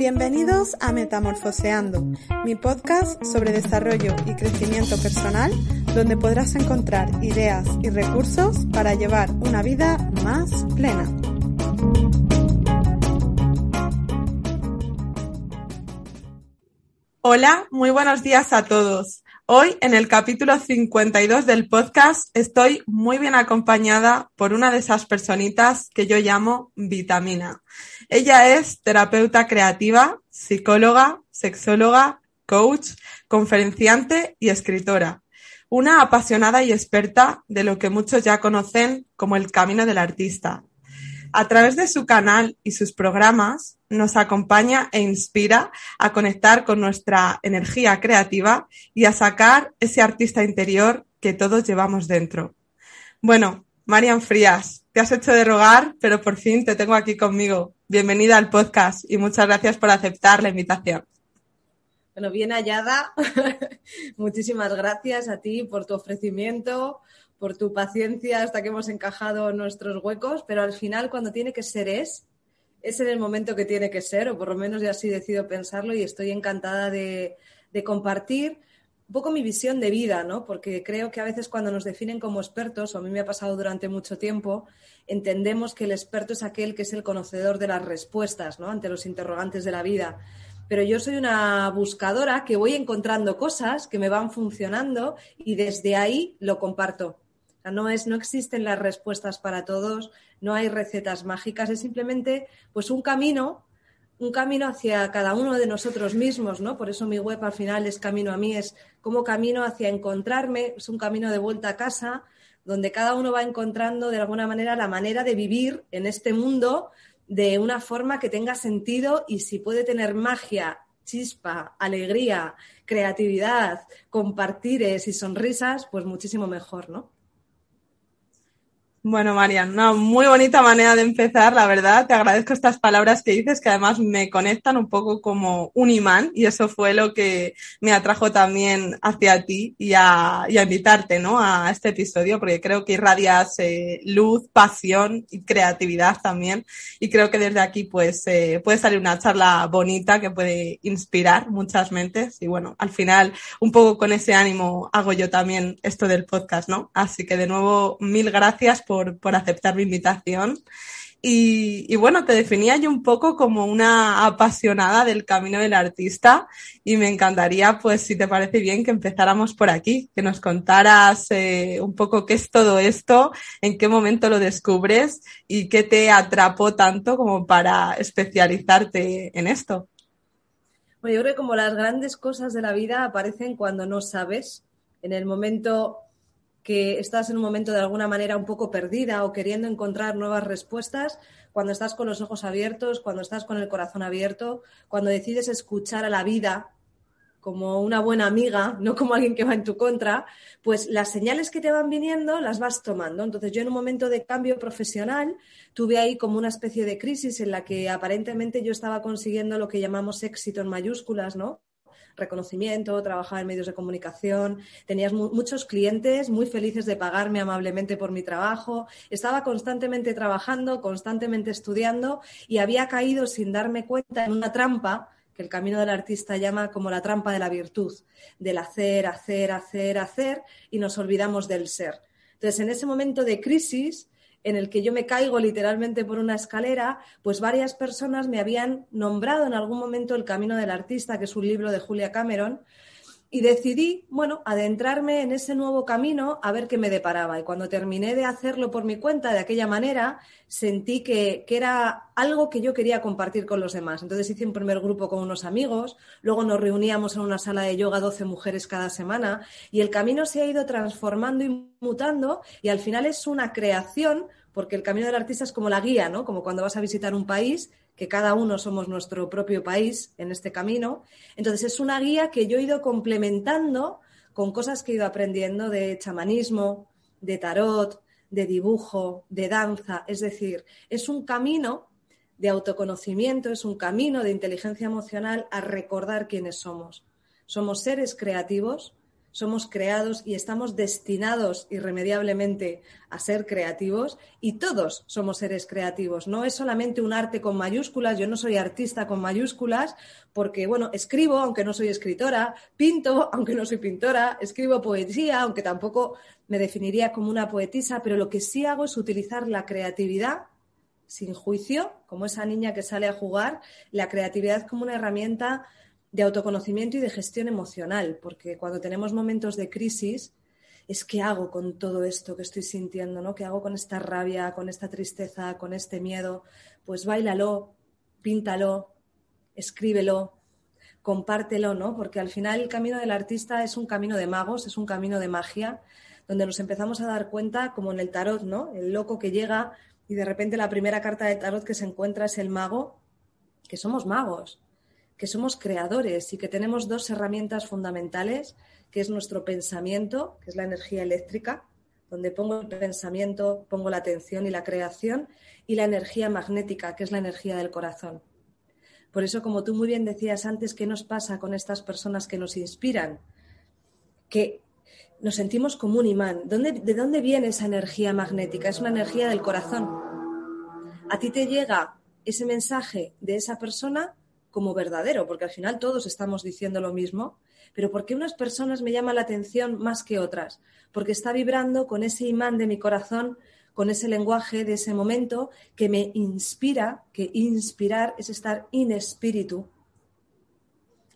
Bienvenidos a Metamorfoseando, mi podcast sobre desarrollo y crecimiento personal, donde podrás encontrar ideas y recursos para llevar una vida más plena. Hola, muy buenos días a todos. Hoy, en el capítulo 52 del podcast, estoy muy bien acompañada por una de esas personitas que yo llamo vitamina. Ella es terapeuta creativa, psicóloga, sexóloga, coach, conferenciante y escritora. Una apasionada y experta de lo que muchos ya conocen como el camino del artista, a través de su canal y sus programas nos acompaña e inspira a conectar con nuestra energía creativa y a sacar ese artista interior que todos llevamos dentro. Bueno, Marian Frías, te has hecho de rogar, pero por fin te tengo aquí conmigo. Bienvenida al podcast y muchas gracias por aceptar la invitación. Bueno, bien hallada. Muchísimas gracias a ti por tu ofrecimiento, por tu paciencia hasta que hemos encajado nuestros huecos, pero al final cuando tiene que ser es, es en el momento que tiene que ser, o por lo menos ya así decido pensarlo y estoy encantada de, compartir un poco mi visión de vida, ¿no? Porque creo que a veces cuando nos definen como expertos, o a mí me ha pasado durante mucho tiempo, entendemos que el experto es aquel que es el conocedor de las respuestas, ¿no? Ante los interrogantes de la vida. Pero yo soy una buscadora que voy encontrando cosas que me van funcionando y desde ahí lo comparto no, es, no existen las respuestas para todos, no hay recetas mágicas, es simplemente pues un camino, un camino hacia cada uno de nosotros mismos, ¿no? Por eso mi web al final es camino a mí, es como camino hacia encontrarme, es un camino de vuelta a casa, donde cada uno va encontrando de alguna manera la manera de vivir en este mundo de una forma que tenga sentido y si puede tener magia, chispa, alegría, creatividad, compartires y sonrisas, pues muchísimo mejor, ¿no? Bueno, Marian, una muy bonita manera de empezar, la verdad. Te agradezco estas palabras que dices, que además me conectan un poco como un imán y eso fue lo que me atrajo también hacia ti y a, invitarte ¿no? a este episodio, porque creo que irradias eh, luz, pasión y creatividad también. Y creo que desde aquí pues eh, puede salir una charla bonita que puede inspirar muchas mentes. Y bueno, al final, un poco con ese ánimo hago yo también esto del podcast, ¿no? Así que de nuevo, mil gracias por, aceptar mi invitación. Y, bueno, te definía yo un poco como una apasionada del camino del artista y me encantaría, pues, si te parece bien, que empezáramos por aquí, que nos contaras eh, un poco qué es todo esto, en qué momento lo descubres y qué te atrapó tanto como para especializarte en esto. Bueno, yo creo que como las grandes cosas de la vida aparecen cuando no sabes, en el momento que estás en un momento de alguna manera un poco perdida o queriendo encontrar nuevas respuestas, cuando estás con los ojos abiertos, cuando estás con el corazón abierto, cuando decides escuchar a la vida como una buena amiga, no como alguien que va en tu contra, pues las señales que te van viniendo las vas tomando. Entonces yo en un momento de cambio profesional tuve ahí como una especie de crisis en la que aparentemente yo estaba consiguiendo lo que llamamos éxito en mayúsculas, ¿no? Reconocimiento, trabajaba en medios de comunicación, tenías muchos clientes muy felices de pagarme amablemente por mi trabajo, estaba constantemente trabajando, constantemente estudiando y había caído sin darme cuenta en una trampa que el camino del artista llama como la trampa de la virtud, del hacer, hacer, hacer, hacer y nos olvidamos del ser. Entonces, en ese momento de crisis, en el que yo me caigo literalmente por una escalera, pues varias personas me habían nombrado en algún momento El Camino del Artista, que es un libro de Julia Cameron, y decidí, bueno, adentrarme en ese nuevo camino a ver qué me deparaba. Y cuando terminé de hacerlo por mi cuenta de aquella manera, sentí que, que, era algo que yo quería compartir con los demás. Entonces hice un primer grupo con unos amigos, luego nos reuníamos en una sala de yoga 12 mujeres cada semana y el camino se ha ido transformando y mutando y al final es una creación porque el camino del artista es como la guía, ¿no? Como cuando vas a visitar un país que cada uno somos nuestro propio país en este camino. Entonces es una guía que yo he ido complementando con cosas que he ido aprendiendo de chamanismo, de tarot, de dibujo, de danza. Es decir, es un camino de autoconocimiento, es un camino de inteligencia emocional a recordar quiénes somos. Somos seres creativos, somos creados y estamos destinados irremediablemente a ser creativos y todos somos seres creativos. No es solamente un arte con mayúsculas, yo no soy artista con mayúsculas porque, bueno, escribo aunque no soy escritora, pinto aunque no soy pintora, escribo poesía aunque tampoco me definiría como una poetisa, pero lo que sí hago es utilizar la creatividad sin juicio, como esa niña que sale a jugar, la creatividad como una herramienta de autoconocimiento y de gestión emocional, porque cuando tenemos momentos de crisis, es qué hago con todo esto que estoy sintiendo, ¿no? ¿Qué hago con esta rabia, con esta tristeza, con este miedo? Pues bailalo, píntalo, escríbelo, compártelo, ¿no? Porque al final el camino del artista es un camino de magos, es un camino de magia, donde nos empezamos a dar cuenta, como en el tarot, ¿no? El loco que llega y de repente la primera carta de tarot que se encuentra es el mago, que somos magos que somos creadores y que tenemos dos herramientas fundamentales, que es nuestro pensamiento, que es la energía eléctrica, donde pongo el pensamiento, pongo la atención y la creación, y la energía magnética, que es la energía del corazón. Por eso, como tú muy bien decías antes, ¿qué nos pasa con estas personas que nos inspiran? Que nos sentimos como un imán. ¿De dónde viene esa energía magnética? Es una energía del corazón. A ti te llega ese mensaje de esa persona como verdadero, porque al final todos estamos diciendo lo mismo, pero ¿por qué unas personas me llaman la atención más que otras? Porque está vibrando con ese imán de mi corazón, con ese lenguaje de ese momento que me inspira, que inspirar es estar in espíritu,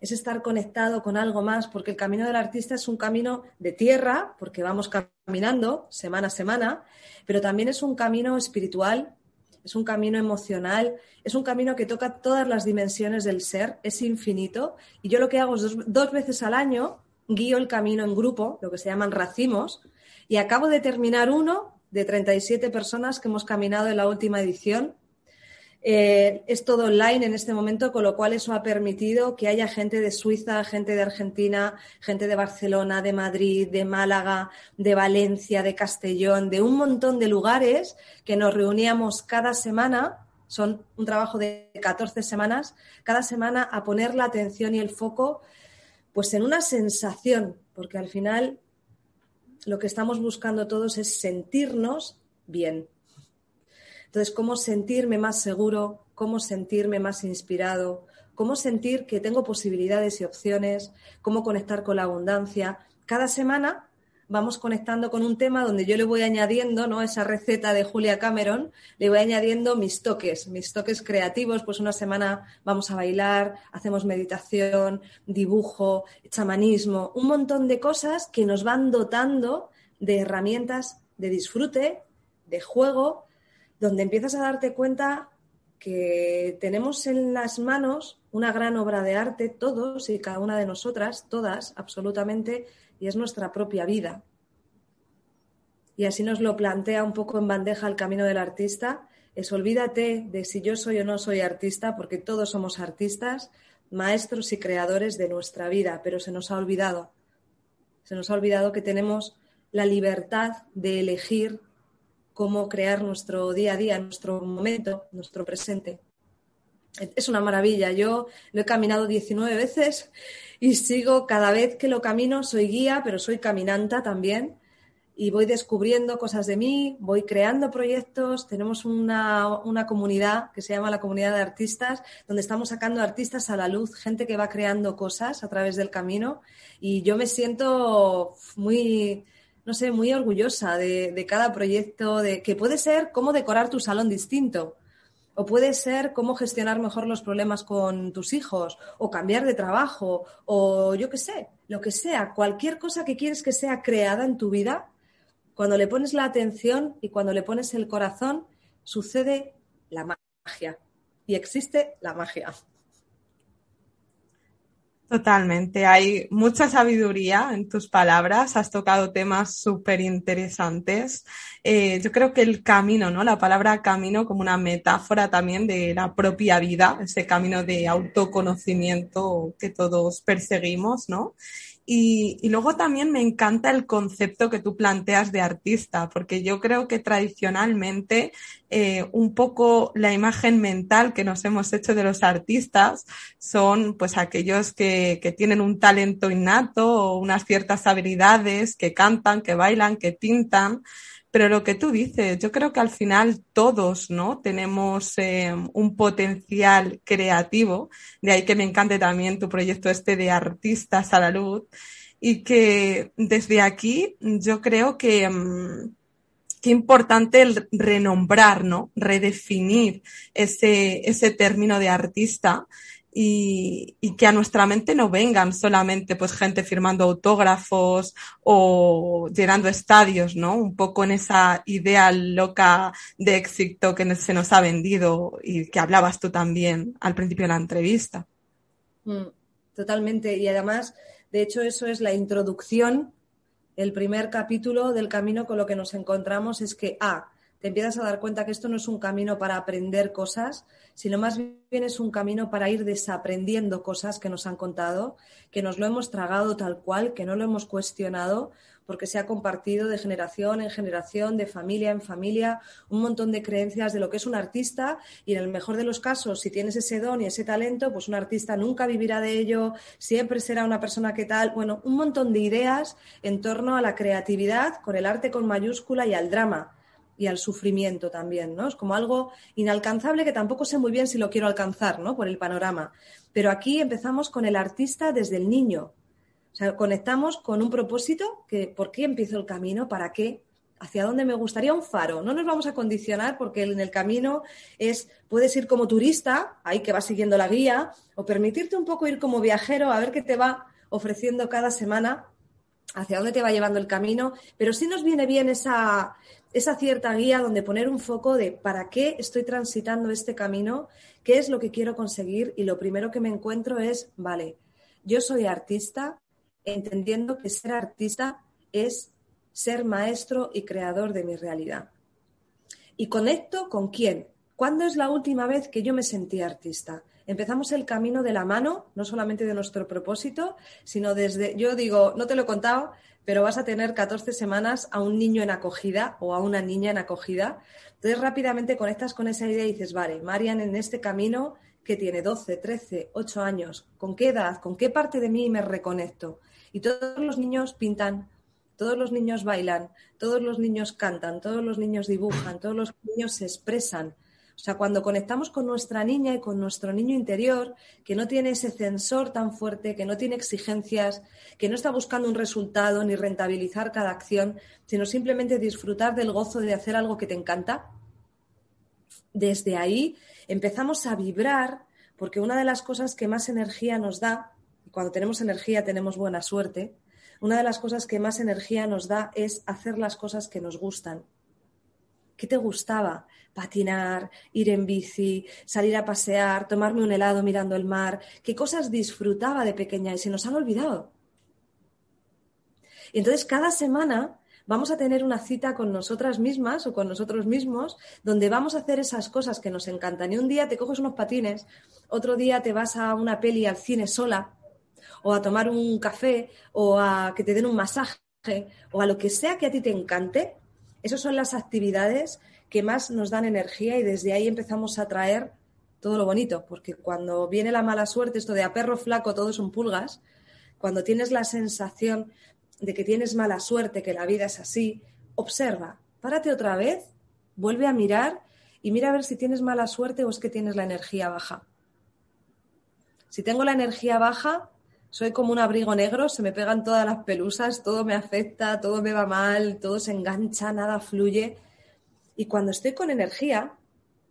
es estar conectado con algo más, porque el camino del artista es un camino de tierra, porque vamos caminando semana a semana, pero también es un camino espiritual es un camino emocional, es un camino que toca todas las dimensiones del ser, es infinito. Y yo lo que hago es dos, veces al año guío el camino en grupo, lo que se llaman racimos, y acabo de terminar uno de 37 personas que hemos caminado en la última edición eh, es todo online en este momento, con lo cual eso ha permitido que haya gente de Suiza, gente de Argentina, gente de Barcelona, de Madrid, de Málaga, de Valencia, de Castellón, de un montón de lugares que nos reuníamos cada semana. Son un trabajo de 14 semanas, cada semana a poner la atención y el foco pues en una sensación, porque al final lo que estamos buscando todos es sentirnos bien, entonces, cómo sentirme más seguro, cómo sentirme más inspirado, cómo sentir que tengo posibilidades y opciones, cómo conectar con la abundancia. Cada semana vamos conectando con un tema donde yo le voy añadiendo, ¿no? Esa receta de Julia Cameron, le voy añadiendo mis toques, mis toques creativos, pues una semana vamos a bailar, hacemos meditación, dibujo, chamanismo, un montón de cosas que nos van dotando de herramientas de disfrute, de juego donde empiezas a darte cuenta que tenemos en las manos una gran obra de arte, todos y cada una de nosotras, todas, absolutamente, y es nuestra propia vida. Y así nos lo plantea un poco en bandeja el camino del artista. Es olvídate de si yo soy o no soy artista, porque todos somos artistas, maestros y creadores de nuestra vida, pero se nos ha olvidado. Se nos ha olvidado que tenemos la libertad de elegir cómo crear nuestro día a día, nuestro momento, nuestro presente. Es una maravilla. Yo lo he caminado 19 veces y sigo cada vez que lo camino, soy guía, pero soy caminanta también. Y voy descubriendo cosas de mí, voy creando proyectos. Tenemos una, una comunidad que se llama la comunidad de artistas, donde estamos sacando artistas a la luz, gente que va creando cosas a través del camino. Y yo me siento muy, no sé, muy orgullosa de, cada proyecto, de que puede ser cómo decorar tu salón distinto, o puede ser cómo gestionar mejor los problemas con tus hijos, o cambiar de trabajo, o yo qué sé, lo que sea, cualquier cosa que quieres que sea creada en tu vida, cuando le pones la atención y cuando le pones el corazón, sucede la magia. Y existe la magia. Totalmente, hay mucha sabiduría en tus palabras, has tocado temas súper interesantes. Eh, yo creo que el camino, ¿no? La palabra camino como una metáfora también de la propia vida, ese camino de autoconocimiento que todos perseguimos, ¿no? Y, luego también me encanta el concepto que tú planteas de artista, porque yo creo que tradicionalmente eh, un poco la imagen mental que nos hemos hecho de los artistas son pues aquellos que, que tienen un talento innato o unas ciertas habilidades, que cantan, que bailan, que pintan. Pero lo que tú dices, yo creo que al final todos, ¿no? Tenemos eh, un potencial creativo, de ahí que me encante también tu proyecto este de artistas a la luz, y que desde aquí yo creo que, mm, qué importante el renombrar, ¿no? Redefinir ese, ese término de artista y, que a nuestra mente no vengan solamente pues gente firmando autógrafos o llenando estadios, ¿no? Un poco en esa idea loca de éxito que se nos ha vendido y que hablabas tú también al principio de la entrevista. Mm, totalmente. Y además, de hecho, eso es la introducción, el primer capítulo del camino con lo que nos encontramos es que, ah, te empiezas a dar cuenta que esto no es un camino para aprender cosas, sino más bien es un camino para ir desaprendiendo cosas que nos han contado, que nos lo hemos tragado tal cual, que no lo hemos cuestionado, porque se ha compartido de generación en generación, de familia en familia, un montón de creencias de lo que es un artista. Y en el mejor de los casos, si tienes ese don y ese talento, pues un artista nunca vivirá de ello, siempre será una persona que tal, bueno, un montón de ideas en torno a la creatividad con el arte con mayúscula y al drama y al sufrimiento también, ¿no? Es como algo inalcanzable que tampoco sé muy bien si lo quiero alcanzar, ¿no? Por el panorama. Pero aquí empezamos con el artista desde el niño. O sea, conectamos con un propósito que, ¿por qué empiezo el camino? ¿Para qué? ¿Hacia dónde me gustaría un faro? No nos vamos a condicionar porque en el camino es, puedes ir como turista, ahí que vas siguiendo la guía, o permitirte un poco ir como viajero a ver qué te va ofreciendo cada semana hacia dónde te va llevando el camino, pero sí nos viene bien esa, esa cierta guía donde poner un foco de para qué estoy transitando este camino, qué es lo que quiero conseguir y lo primero que me encuentro es, vale, yo soy artista, entendiendo que ser artista es ser maestro y creador de mi realidad. Y conecto con quién. ¿Cuándo es la última vez que yo me sentí artista? Empezamos el camino de la mano, no solamente de nuestro propósito, sino desde, yo digo, no te lo he contado, pero vas a tener 14 semanas a un niño en acogida o a una niña en acogida. Entonces rápidamente conectas con esa idea y dices, vale, Marian en este camino que tiene 12, 13, 8 años, ¿con qué edad, con qué parte de mí me reconecto? Y todos los niños pintan, todos los niños bailan, todos los niños cantan, todos los niños dibujan, todos los niños se expresan. O sea, cuando conectamos con nuestra niña y con nuestro niño interior, que no tiene ese sensor tan fuerte, que no tiene exigencias, que no está buscando un resultado ni rentabilizar cada acción, sino simplemente disfrutar del gozo de hacer algo que te encanta, desde ahí empezamos a vibrar, porque una de las cosas que más energía nos da, y cuando tenemos energía tenemos buena suerte, una de las cosas que más energía nos da es hacer las cosas que nos gustan. ¿Qué te gustaba? Patinar, ir en bici, salir a pasear, tomarme un helado mirando el mar. ¿Qué cosas disfrutaba de pequeña y se nos han olvidado? Y entonces cada semana vamos a tener una cita con nosotras mismas o con nosotros mismos donde vamos a hacer esas cosas que nos encantan. Y un día te coges unos patines, otro día te vas a una peli al cine sola o a tomar un café o a que te den un masaje o a lo que sea que a ti te encante esas son las actividades que más nos dan energía y desde ahí empezamos a traer todo lo bonito, porque cuando viene la mala suerte, esto de a perro flaco todo son pulgas, cuando tienes la sensación de que tienes mala suerte, que la vida es así, observa, párate otra vez, vuelve a mirar y mira a ver si tienes mala suerte o es que tienes la energía baja. Si tengo la energía baja, soy como un abrigo negro, se me pegan todas las pelusas, todo me afecta, todo me va mal, todo se engancha, nada fluye. Y cuando estoy con energía,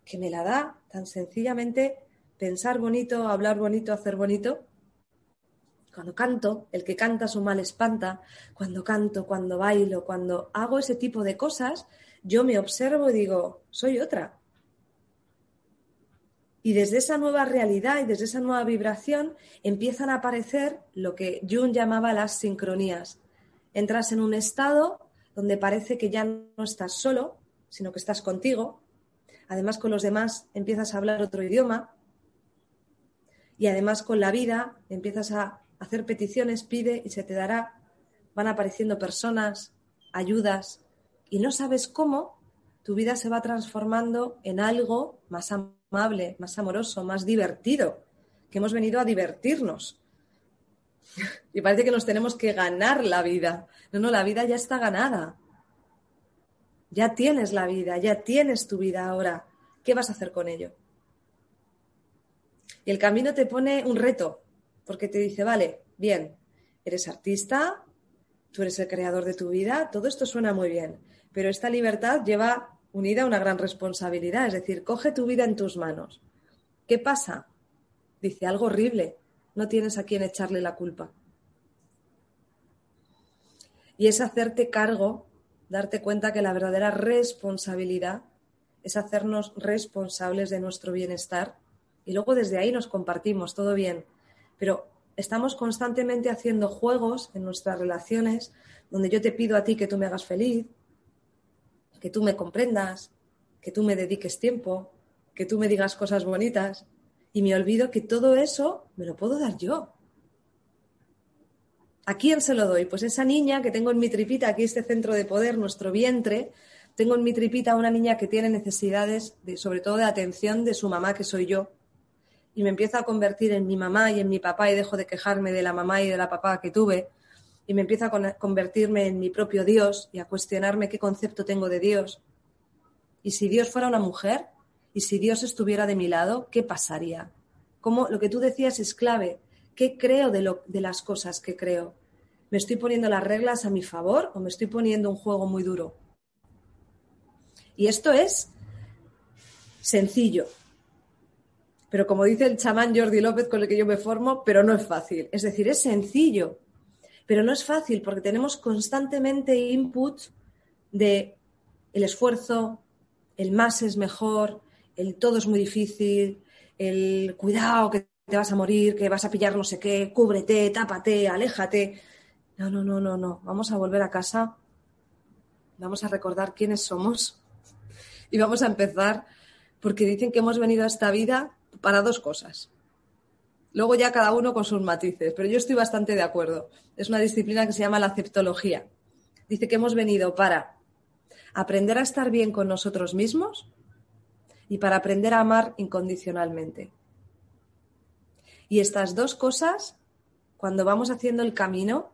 que me la da tan sencillamente pensar bonito, hablar bonito, hacer bonito, cuando canto, el que canta su mal espanta, cuando canto, cuando bailo, cuando hago ese tipo de cosas, yo me observo y digo, soy otra, y desde esa nueva realidad y desde esa nueva vibración empiezan a aparecer lo que Jung llamaba las sincronías. Entras en un estado donde parece que ya no estás solo, sino que estás contigo. Además con los demás empiezas a hablar otro idioma. Y además con la vida empiezas a, hacer peticiones, pide y se te dará. Van apareciendo personas, ayudas, y no sabes cómo, tu vida se va transformando en algo más amable, más amoroso, más divertido, que hemos venido a divertirnos. Y parece que nos tenemos que ganar la vida. No, no, la vida ya está ganada. Ya tienes la vida, ya tienes tu vida ahora. ¿Qué vas a hacer con ello? Y el camino te pone un reto, porque te dice, vale, bien, eres artista, tú eres el creador de tu vida, todo esto suena muy bien, pero esta libertad lleva unida una gran responsabilidad, es decir, coge tu vida en tus manos. ¿Qué pasa? Dice algo horrible, no tienes a quien echarle la culpa. Y es hacerte cargo, darte cuenta que la verdadera responsabilidad es hacernos responsables de nuestro bienestar y luego desde ahí nos compartimos, todo bien. Pero estamos constantemente haciendo juegos en nuestras relaciones donde yo te pido a ti que tú me hagas feliz, que tú me comprendas, que tú me dediques tiempo, que tú me digas cosas bonitas y me olvido que todo eso me lo puedo dar yo. ¿A quién se lo doy? Pues esa niña que tengo en mi tripita, aquí este centro de poder, nuestro vientre, tengo en mi tripita una niña que tiene necesidades, de, sobre todo de atención de su mamá, que soy yo, y me empiezo a convertir en mi mamá y en mi papá y dejo de quejarme de la mamá y de la papá que tuve, y me empiezo a convertirme en mi propio Dios y a cuestionarme qué concepto tengo de Dios. Y si Dios fuera una mujer y si Dios estuviera de mi lado, ¿qué pasaría? Como lo que tú decías es clave. ¿Qué creo de, las cosas que creo? ¿Me estoy poniendo las reglas a mi favor o me estoy poniendo un juego muy duro? Y esto es sencillo. Pero como dice el chamán Jordi López con el que yo me formo, pero no es fácil. Es decir, es sencillo, pero no es fácil porque tenemos constantemente input de el esfuerzo, el más es mejor, el todo es muy difícil, el cuidado que te vas a morir, que vas a pillar no sé qué, cúbrete, tápate, aléjate. No, no, no, no, no. Vamos a volver a casa. Vamos a recordar quiénes somos. Y vamos a empezar porque dicen que hemos venido a esta vida para dos cosas. Luego ya cada uno con sus matices, pero yo estoy bastante de acuerdo. Es una disciplina que se llama la aceptología. Dice que hemos venido para aprender a estar bien con nosotros mismos y para aprender a amar incondicionalmente. Y estas dos cosas, cuando vamos haciendo el camino,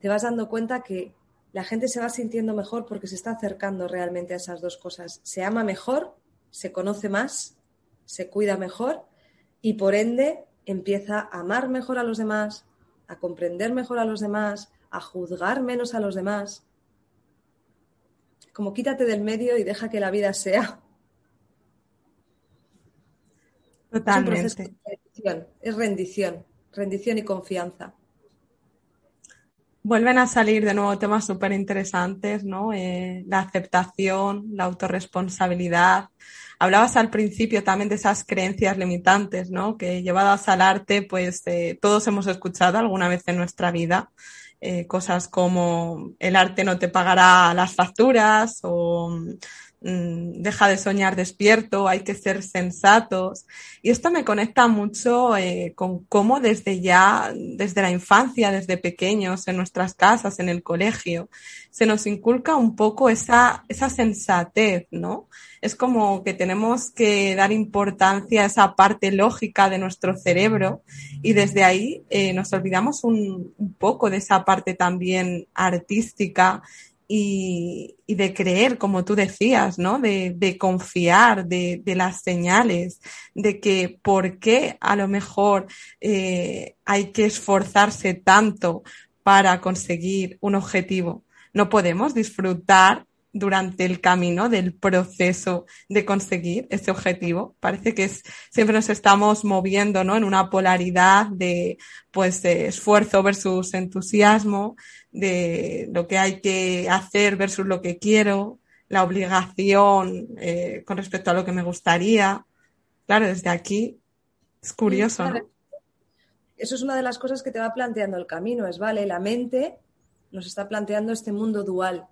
te vas dando cuenta que la gente se va sintiendo mejor porque se está acercando realmente a esas dos cosas. Se ama mejor, se conoce más, se cuida mejor y por ende empieza a amar mejor a los demás, a comprender mejor a los demás, a juzgar menos a los demás. Como quítate del medio y deja que la vida sea. Totalmente. Es, es rendición, rendición y confianza. Vuelven a salir de nuevo temas súper interesantes, ¿no? Eh, la aceptación, la autorresponsabilidad, Hablabas al principio también de esas creencias limitantes, ¿no? Que llevadas al arte, pues eh, todos hemos escuchado alguna vez en nuestra vida. Eh, cosas como el arte no te pagará las facturas o deja de soñar despierto, hay que ser sensatos. Y esto me conecta mucho eh, con cómo desde ya, desde la infancia, desde pequeños, en nuestras casas, en el colegio, se nos inculca un poco esa, esa sensatez, ¿no? Es como que tenemos que dar importancia a esa parte lógica de nuestro cerebro y desde ahí eh, nos olvidamos un poco de esa parte también artística y, de creer, como tú decías, ¿no? De, confiar, de, las señales, de que por qué a lo mejor eh, hay que esforzarse tanto para conseguir un objetivo. No podemos disfrutar durante el camino del proceso de conseguir ese objetivo. Parece que siempre nos estamos moviendo, ¿no? En una polaridad de, pues, esfuerzo versus entusiasmo, de lo que hay que hacer versus lo que quiero, la obligación eh, con respecto a lo que me gustaría. Claro, desde aquí es curioso. Eso es una de las cosas que te va planteando el camino, es, vale, la mente nos está planteando este mundo dual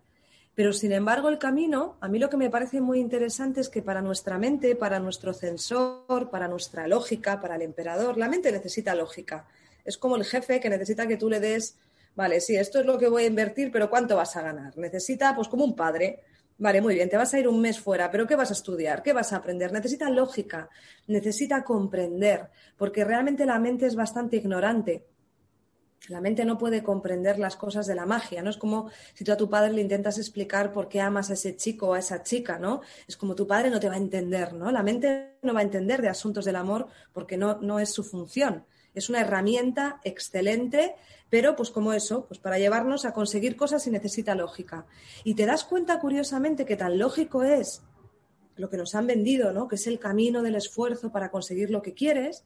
pero sin embargo, el camino, a mí lo que me parece muy interesante es que para nuestra mente, para nuestro censor, para nuestra lógica, para el emperador, la mente necesita lógica. Es como el jefe que necesita que tú le des, vale, sí, esto es lo que voy a invertir, pero ¿cuánto vas a ganar? Necesita, pues como un padre, Vale, muy bien, te vas a ir un mes fuera, pero ¿qué vas a estudiar? ¿Qué vas a aprender? Necesita lógica, necesita comprender, porque realmente la mente es bastante ignorante. La mente no puede comprender las cosas de la magia, ¿no? Es como si tú a tu padre le intentas explicar por qué amas a ese chico o a esa chica, ¿no? Es como tu padre no te va a entender, ¿no? La mente no va a entender de asuntos del amor porque no, no es su función. Es una herramienta excelente pero pues como eso, pues para llevarnos a conseguir cosas se necesita lógica. Y te das cuenta curiosamente que tan lógico es lo que nos han vendido, ¿no? Que es el camino del esfuerzo para conseguir lo que quieres,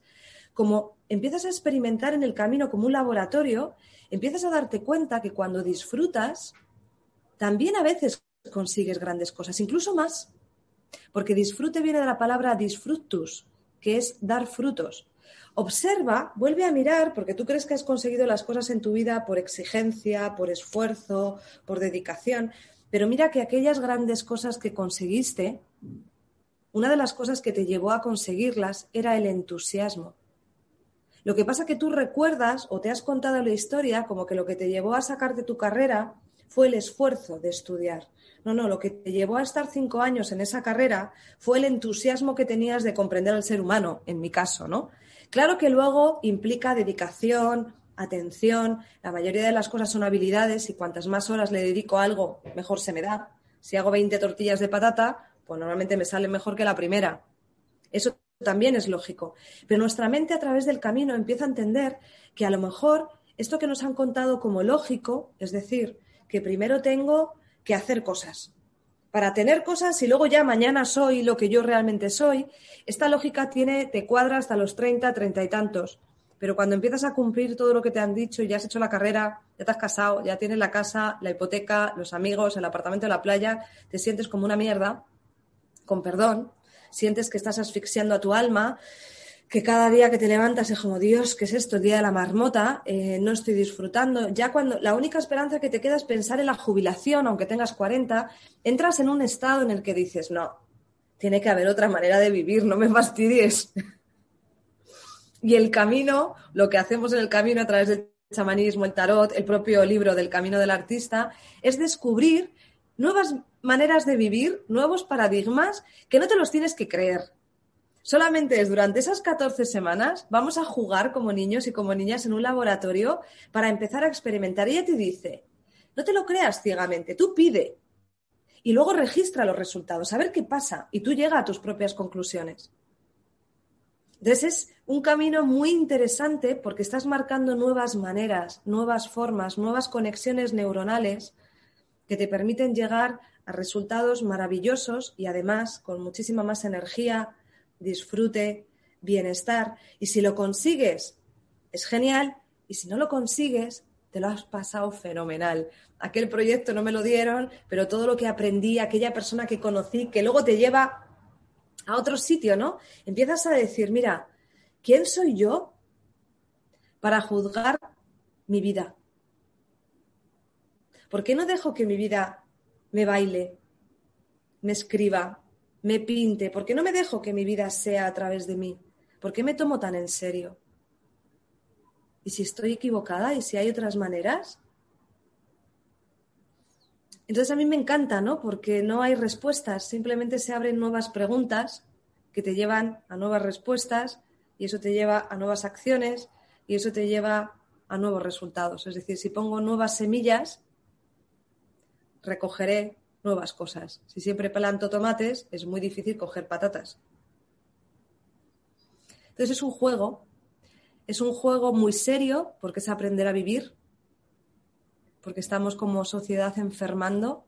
como empiezas a experimentar en el camino como un laboratorio, empiezas a darte cuenta que cuando disfrutas, también a veces consigues grandes cosas, incluso más. Porque disfrute viene de la palabra disfrutus, que es dar frutos. Observa, vuelve a mirar, porque tú crees que has conseguido las cosas en tu vida por exigencia, por esfuerzo, por dedicación, pero mira que aquellas grandes cosas que conseguiste, una de las cosas que te llevó a conseguirlas era el entusiasmo. Lo que pasa que tú recuerdas o te has contado la historia como que lo que te llevó a sacarte tu carrera fue el esfuerzo de estudiar. No, no, lo que te llevó a estar cinco años en esa carrera fue el entusiasmo que tenías de comprender al ser humano, en mi caso, ¿no? Claro que luego implica dedicación, atención, la mayoría de las cosas son habilidades y cuantas más horas le dedico a algo, mejor se me da. Si hago 20 tortillas de patata, pues normalmente me sale mejor que la primera. Eso también es lógico. Pero nuestra mente a través del camino empieza a entender que a lo mejor esto que nos han contado como lógico, es decir, que primero tengo que hacer cosas, para tener cosas y luego ya mañana soy lo que yo realmente soy, esta lógica tiene, te cuadra hasta los 30, 30 y tantos. Pero cuando empiezas a cumplir todo lo que te han dicho ya has hecho la carrera, ya te has casado, ya tienes la casa, la hipoteca, los amigos, el apartamento de la playa, te sientes como una mierda, con perdón, sientes que estás asfixiando a tu alma, que cada día que te levantas es como, Dios, ¿qué es esto? El día de la marmota, eh, no estoy disfrutando. Ya cuando la única esperanza que te queda es pensar en la jubilación, aunque tengas 40, entras en un estado en el que dices, no, tiene que haber otra manera de vivir, no me fastidies. y el camino, lo que hacemos en el camino a través del chamanismo, el tarot, el propio libro del camino del artista, es descubrir nuevas maneras de vivir, nuevos paradigmas que no te los tienes que creer Solamente es durante esas 14 semanas vamos a jugar como niños y como niñas en un laboratorio para empezar a experimentar. Ella te dice, no te lo creas ciegamente, tú pide y luego registra los resultados, a ver qué pasa y tú llega a tus propias conclusiones. Entonces es un camino muy interesante porque estás marcando nuevas maneras, nuevas formas, nuevas conexiones neuronales que te permiten llegar a resultados maravillosos y además con muchísima más energía, disfrute, bienestar. Y si lo consigues, es genial. Y si no lo consigues, te lo has pasado fenomenal. Aquel proyecto no me lo dieron, pero todo lo que aprendí, aquella persona que conocí, que luego te lleva a otro sitio, ¿no? Empiezas a decir, mira, ¿quién soy yo para juzgar mi vida? ¿Por qué no dejo que mi vida me baile, me escriba, me pinte? ¿Por qué no me dejo que mi vida sea a través de mí? ¿Por qué me tomo tan en serio? ¿Y si estoy equivocada? ¿Y si hay otras maneras? Entonces a mí me encanta, ¿no? Porque no hay respuestas, simplemente se abren nuevas preguntas que te llevan a nuevas respuestas y eso te lleva a nuevas acciones y eso te lleva a nuevos resultados. Es decir, si pongo nuevas semillas, recogeré nuevas cosas. Si siempre planto tomates, es muy difícil coger patatas. Entonces es un juego, es un juego muy serio porque es aprender a vivir, porque estamos como sociedad enfermando,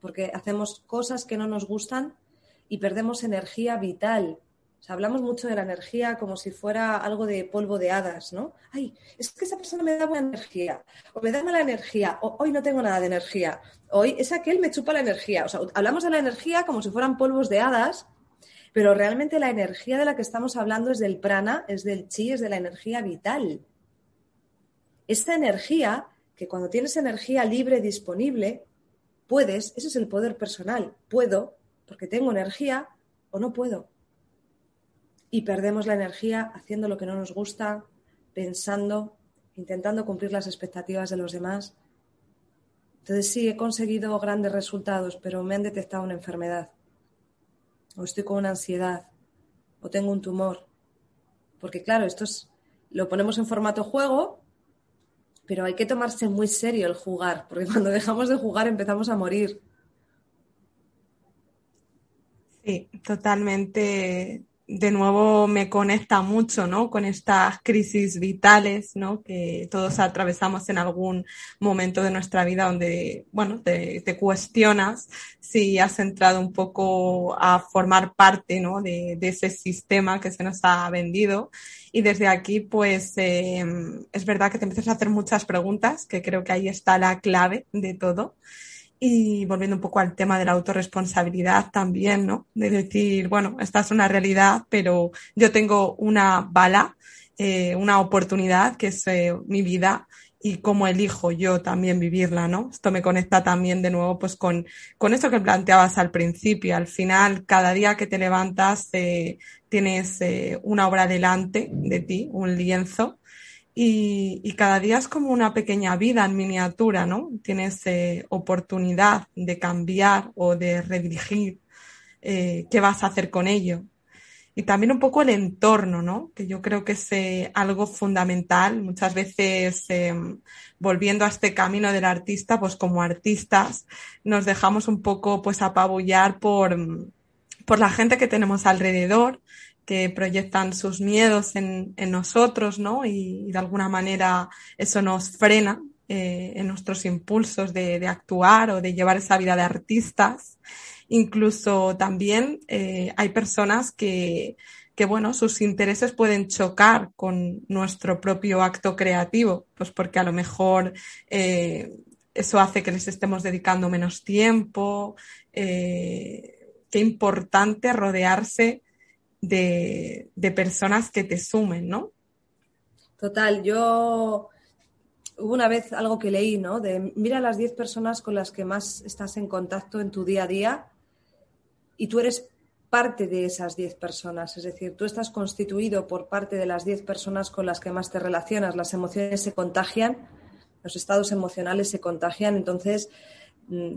porque hacemos cosas que no nos gustan y perdemos energía vital hablamos mucho de la energía como si fuera algo de polvo de hadas, ¿no? Ay, es que esa persona me da buena energía, o me da mala energía, o hoy no tengo nada de energía, hoy es aquel me chupa la energía. O sea, hablamos de la energía como si fueran polvos de hadas, pero realmente la energía de la que estamos hablando es del prana, es del chi, es de la energía vital. Esta energía, que cuando tienes energía libre disponible, puedes, ese es el poder personal, puedo, porque tengo energía, o no puedo y perdemos la energía haciendo lo que no nos gusta, pensando, intentando cumplir las expectativas de los demás. Entonces sí, he conseguido grandes resultados, pero me han detectado una enfermedad, o estoy con una ansiedad, o tengo un tumor. Porque claro, esto es, lo ponemos en formato juego, pero hay que tomarse muy serio el jugar, porque cuando dejamos de jugar empezamos a morir. Sí, totalmente. De nuevo me conecta mucho, ¿no? Con estas crisis vitales, ¿no? Que todos atravesamos en algún momento de nuestra vida donde, bueno, te, cuestionas si has entrado un poco a formar parte, ¿no? De, ese sistema que se nos ha vendido. Y desde aquí, pues, em, es verdad que te empiezas a hacer muchas preguntas, que creo que ahí está la clave de todo. Y volviendo un poco al tema de la autorresponsabilidad también, ¿no? De decir, bueno, esta es una realidad, pero yo tengo una bala, eh, una oportunidad que es eh, mi vida y cómo elijo yo también vivirla, ¿no? Esto me conecta también de nuevo pues con, con eso que planteabas al principio. Al final, cada día que te levantas, eh, tienes eh, una obra delante de ti, un lienzo, y, cada día es como una pequeña vida en miniatura, ¿no? Tienes eh, oportunidad de cambiar o de redirigir eh, qué vas a hacer con ello. Y también un poco el entorno, ¿no? Que yo creo que es eh, algo fundamental. Muchas veces, em, volviendo a este camino del artista, pues como artistas nos dejamos un poco pues apabullar por, por la gente que tenemos alrededor, que proyectan sus miedos en, en nosotros, ¿no? Y, de alguna manera eso nos frena eh, en nuestros impulsos de, de, actuar o de llevar esa vida de artistas. Incluso también eh, hay personas que, que, bueno, sus intereses pueden chocar con nuestro propio acto creativo, pues porque a lo mejor eh, eso hace que les estemos dedicando menos tiempo. Eh, qué importante rodearse de, personas que te sumen, ¿no? Total, yo hubo una vez algo que leí, ¿no? De mira las 10 personas con las que más estás en contacto en tu día a día y tú eres parte de esas 10 personas, es decir, tú estás constituido por parte de las 10 personas con las que más te relacionas, las emociones se contagian, los estados emocionales se contagian, entonces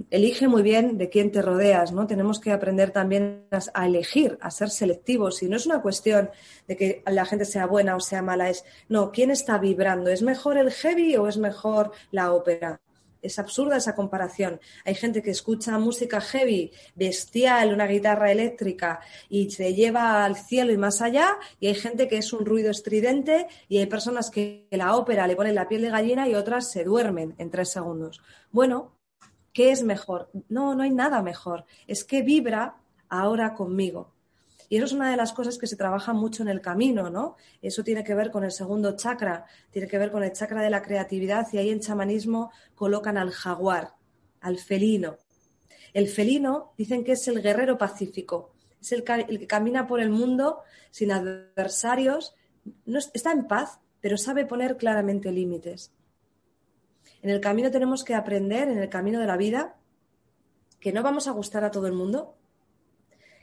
elige muy bien de quién te rodeas, ¿no? Tenemos que aprender también a, elegir, a ser selectivos. Y no es una cuestión de que la gente sea buena o sea mala, es, no, ¿quién está vibrando? ¿Es mejor el heavy o es mejor la ópera? Es absurda esa comparación. Hay gente que escucha música heavy, bestial, una guitarra eléctrica y se lleva al cielo y más allá, y hay gente que es un ruido estridente y hay personas que la ópera le ponen la piel de gallina y otras se duermen en tres segundos. Bueno, ¿Qué es mejor? No, no hay nada mejor. Es que vibra ahora conmigo. Y eso es una de las cosas que se trabaja mucho en el camino, ¿no? Eso tiene que ver con el segundo chakra, tiene que ver con el chakra de la creatividad y ahí en chamanismo colocan al jaguar, al felino. El felino dicen que es el guerrero pacífico, es el, que camina por el mundo sin adversarios, no, está en paz, pero sabe poner claramente límites. En el camino tenemos que aprender, en el camino de la vida, que no vamos a gustar a todo el mundo,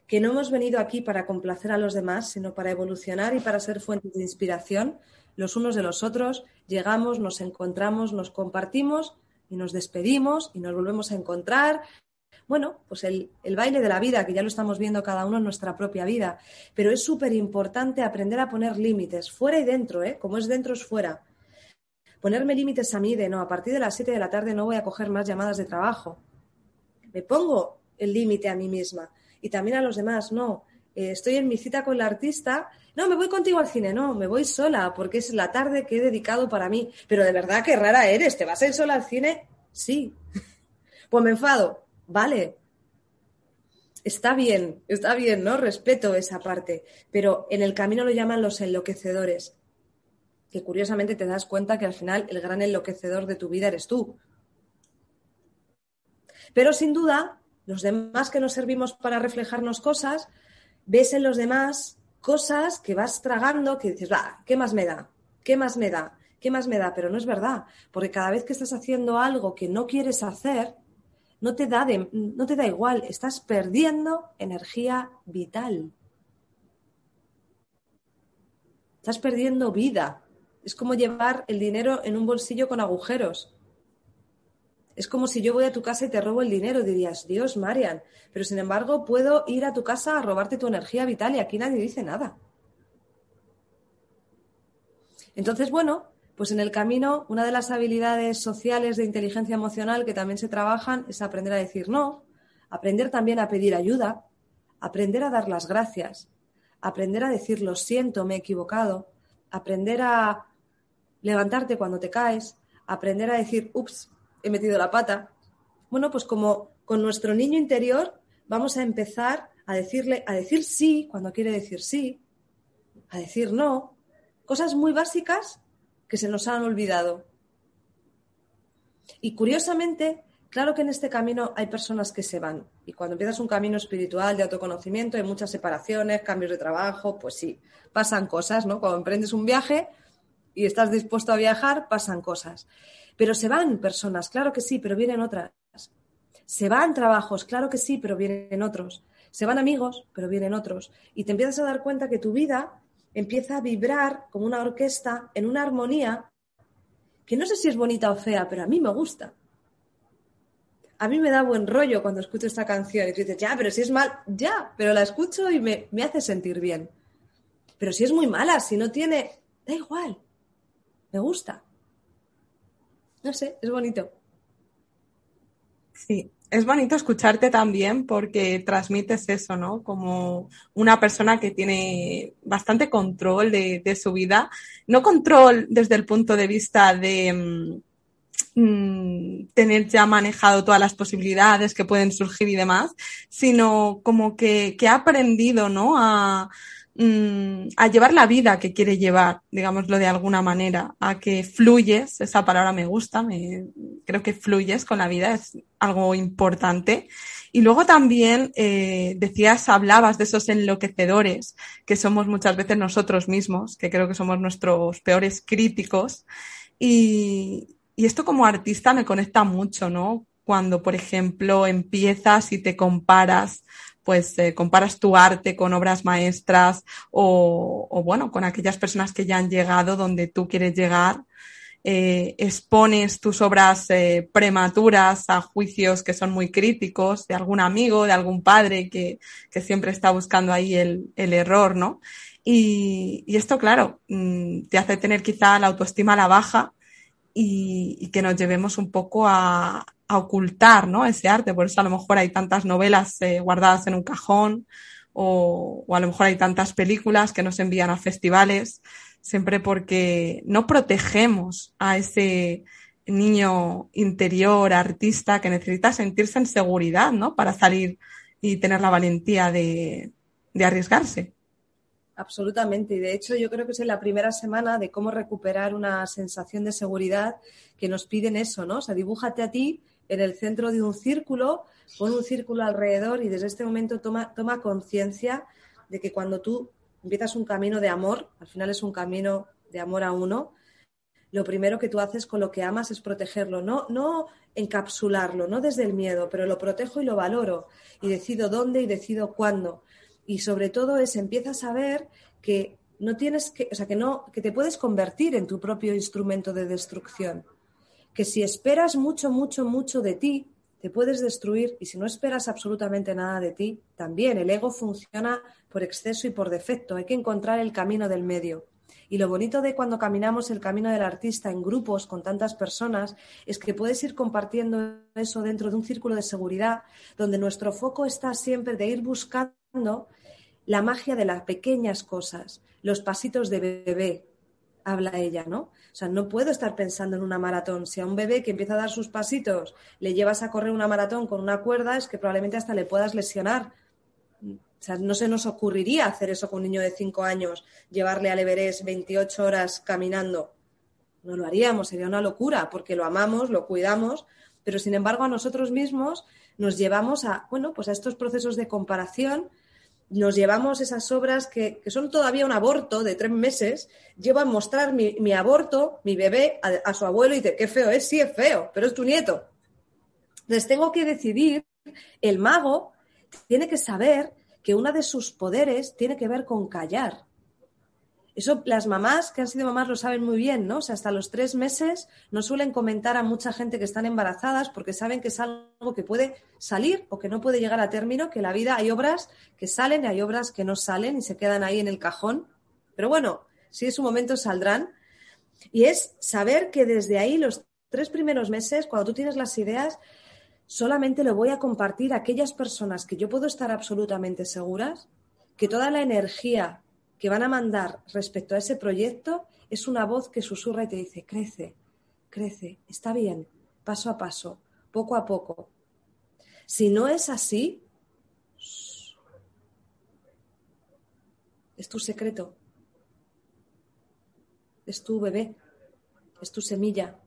que no hemos venido aquí para complacer a los demás, sino para evolucionar y para ser fuentes de inspiración los unos de los otros. Llegamos, nos encontramos, nos compartimos y nos despedimos y nos volvemos a encontrar. Bueno, pues el, baile de la vida, que ya lo estamos viendo cada uno en nuestra propia vida. Pero es súper importante aprender a poner límites, fuera y dentro, ¿eh? Como es dentro es fuera ponerme límites a mí de no, a partir de las 7 de la tarde no voy a coger más llamadas de trabajo. Me pongo el límite a mí misma y también a los demás, no. Eh, estoy en mi cita con la artista, no, me voy contigo al cine, no, me voy sola porque es la tarde que he dedicado para mí. Pero de verdad que rara eres, ¿te vas a ir sola al cine? Sí. pues me enfado, vale. Está bien, está bien, ¿no? Respeto esa parte. Pero en el camino lo llaman los enloquecedores que curiosamente te das cuenta que al final el gran enloquecedor de tu vida eres tú. Pero sin duda, los demás que nos servimos para reflejarnos cosas, ves en los demás cosas que vas tragando que dices, va, ¿qué más me da? ¿Qué más me da? ¿Qué más me da? Pero no es verdad, porque cada vez que estás haciendo algo que no quieres hacer, no te da, no te da igual, estás perdiendo energía vital. Estás perdiendo vida es como llevar el dinero en un bolsillo con agujeros. Es como si yo voy a tu casa y te robo el dinero, dirías, Dios, Marian, pero sin embargo puedo ir a tu casa a robarte tu energía vital y aquí nadie dice nada. Entonces, bueno, pues en el camino, una de las habilidades sociales de inteligencia emocional que también se trabajan es aprender a decir no, aprender también a pedir ayuda, aprender a dar las gracias, aprender a decir lo siento, me he equivocado, aprender a levantarte cuando te caes, aprender a decir, ups, he metido la pata. Bueno, pues como con nuestro niño interior vamos a empezar a decirle, a decir sí cuando quiere decir sí, a decir no, cosas muy básicas que se nos han olvidado. Y curiosamente, claro que en este camino hay personas que se van. Y cuando empiezas un camino espiritual de autoconocimiento, hay muchas separaciones, cambios de trabajo, pues sí, pasan cosas, ¿no? Cuando emprendes un viaje y estás dispuesto a viajar, pasan cosas. Pero se van personas, claro que sí, pero vienen otras. Se van trabajos, claro que sí, pero vienen otros. Se van amigos, pero vienen otros. Y te empiezas a dar cuenta que tu vida empieza a vibrar como una orquesta en una armonía que no sé si es bonita o fea, pero a mí me gusta. A mí me da buen rollo cuando escucho esta canción y tú dices, ya, pero si es mal, ya, pero la escucho y me, me hace sentir bien. Pero si es muy mala, si no tiene, da igual, me gusta. No sé, es bonito. Sí, es bonito escucharte también porque transmites eso, ¿no? Como una persona que tiene bastante control de, su vida. No control desde el punto de vista de mm, mm, tener ya manejado todas las posibilidades que pueden surgir y demás, sino como que, que ha aprendido, ¿no? A, Mm, a llevar la vida que quiere llevar, digámoslo de alguna manera, a que fluyes, esa palabra me gusta, me, creo que fluyes con la vida, es algo importante. Y luego también eh, decías, hablabas de esos enloquecedores, que somos muchas veces nosotros mismos, que creo que somos nuestros peores críticos. Y, y esto como artista me conecta mucho, ¿no? Cuando, por ejemplo, empiezas y te comparas pues eh, comparas tu arte con obras maestras o, bueno, con aquellas personas que ya han llegado donde tú quieres llegar. Eh, expones tus obras eh, prematuras a juicios que son muy críticos de algún amigo, de algún padre que, siempre está buscando ahí el, error, ¿no? Y, esto, claro, mm, te hace tener quizá la autoestima a la baja y que nos llevemos un poco a, a ocultar ¿no? ese arte. Por eso a lo mejor hay tantas novelas eh, guardadas en un cajón o, a lo mejor hay tantas películas que nos envían a festivales, siempre porque no protegemos a ese niño interior, artista, que necesita sentirse en seguridad ¿no? para salir y tener la valentía de, arriesgarse. Absolutamente. Y de hecho, yo creo que es la primera semana de cómo recuperar una sensación de seguridad que nos piden eso, ¿no? O sea, dibújate a ti en el centro de un círculo, pon un círculo alrededor y desde este momento toma, conciencia de que cuando tú empiezas un camino de amor, al final es un camino de amor a uno, lo primero que tú haces con lo que amas es protegerlo, no, no encapsularlo, no desde el miedo, pero lo protejo y lo valoro. Y decido dónde y decido cuándo. Y sobre todo es empiezas a ver que no tienes que, o sea, que no, que te puedes convertir en tu propio instrumento de destrucción que si esperas mucho, mucho, mucho de ti, te puedes destruir y si no esperas absolutamente nada de ti, también el ego funciona por exceso y por defecto. Hay que encontrar el camino del medio. Y lo bonito de cuando caminamos el camino del artista en grupos con tantas personas es que puedes ir compartiendo eso dentro de un círculo de seguridad donde nuestro foco está siempre de ir buscando la magia de las pequeñas cosas, los pasitos de bebé, habla ella, ¿no? O sea, no puedo estar pensando en una maratón. Si a un bebé que empieza a dar sus pasitos le llevas a correr una maratón con una cuerda, es que probablemente hasta le puedas lesionar. O sea, no se nos ocurriría hacer eso con un niño de 5 años, llevarle al Everest 28 horas caminando. No lo haríamos, sería una locura, porque lo amamos, lo cuidamos, pero sin embargo a nosotros mismos nos llevamos a, bueno, pues a estos procesos de comparación nos llevamos esas obras que, son todavía un aborto de tres meses, llevo a mostrar mi, aborto, mi bebé, a, su abuelo y dice, qué feo es, sí es feo, pero es tu nieto. Entonces tengo que decidir, el mago tiene que saber que uno de sus poderes tiene que ver con callar. Eso las mamás que han sido mamás lo saben muy bien, ¿no? O sea, hasta los tres meses no suelen comentar a mucha gente que están embarazadas porque saben que es algo que puede salir o que no puede llegar a término, que la vida hay obras que salen y hay obras que no salen y se quedan ahí en el cajón. Pero bueno, si es su momento saldrán. Y es saber que desde ahí los tres primeros meses, cuando tú tienes las ideas, solamente lo voy a compartir a aquellas personas que yo puedo estar absolutamente seguras que toda la energía que van a mandar respecto a ese proyecto es una voz que susurra y te dice, crece, crece, está bien, paso a paso, poco a poco. Si no es así, es tu secreto, es tu bebé, es tu semilla.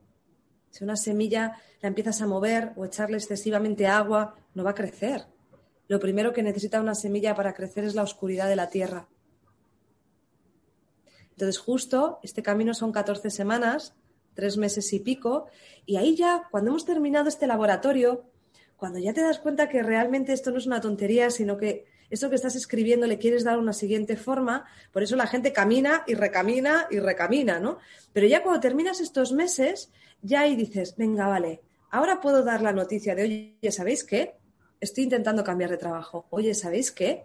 Si una semilla la empiezas a mover o echarle excesivamente agua, no va a crecer. Lo primero que necesita una semilla para crecer es la oscuridad de la tierra. Entonces, justo este camino son 14 semanas, tres meses y pico, y ahí ya, cuando hemos terminado este laboratorio, cuando ya te das cuenta que realmente esto no es una tontería, sino que esto que estás escribiendo le quieres dar una siguiente forma, por eso la gente camina y recamina y recamina, ¿no? Pero ya cuando terminas estos meses, ya ahí dices, venga, vale, ahora puedo dar la noticia de, oye, ¿sabéis qué? Estoy intentando cambiar de trabajo. Oye, ¿sabéis qué?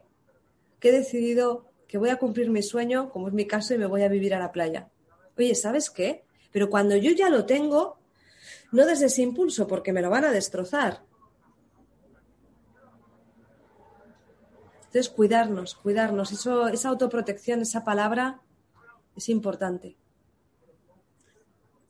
Que he decidido que voy a cumplir mi sueño, como es mi caso, y me voy a vivir a la playa. Oye, ¿sabes qué? Pero cuando yo ya lo tengo, no desde ese impulso, porque me lo van a destrozar. Entonces, cuidarnos, cuidarnos. Eso, esa autoprotección, esa palabra, es importante.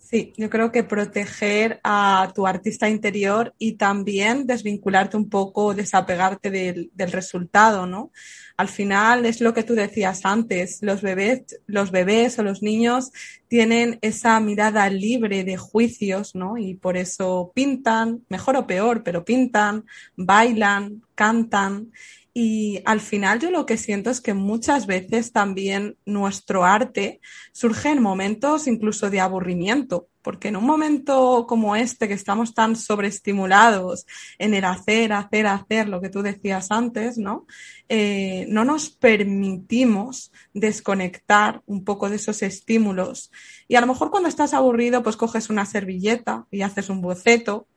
Sí, yo creo que proteger a tu artista interior y también desvincularte un poco, desapegarte del, del, resultado, ¿no? Al final es lo que tú decías antes, los bebés, los bebés o los niños tienen esa mirada libre de juicios, ¿no? Y por eso pintan, mejor o peor, pero pintan, bailan, cantan y al final yo lo que siento es que muchas veces también nuestro arte surge en momentos incluso de aburrimiento, porque en un momento como este que estamos tan sobreestimulados en el hacer, hacer, hacer, lo que tú decías antes, ¿no? Eh, no nos permitimos desconectar un poco de esos estímulos. Y a lo mejor cuando estás aburrido, pues coges una servilleta y haces un boceto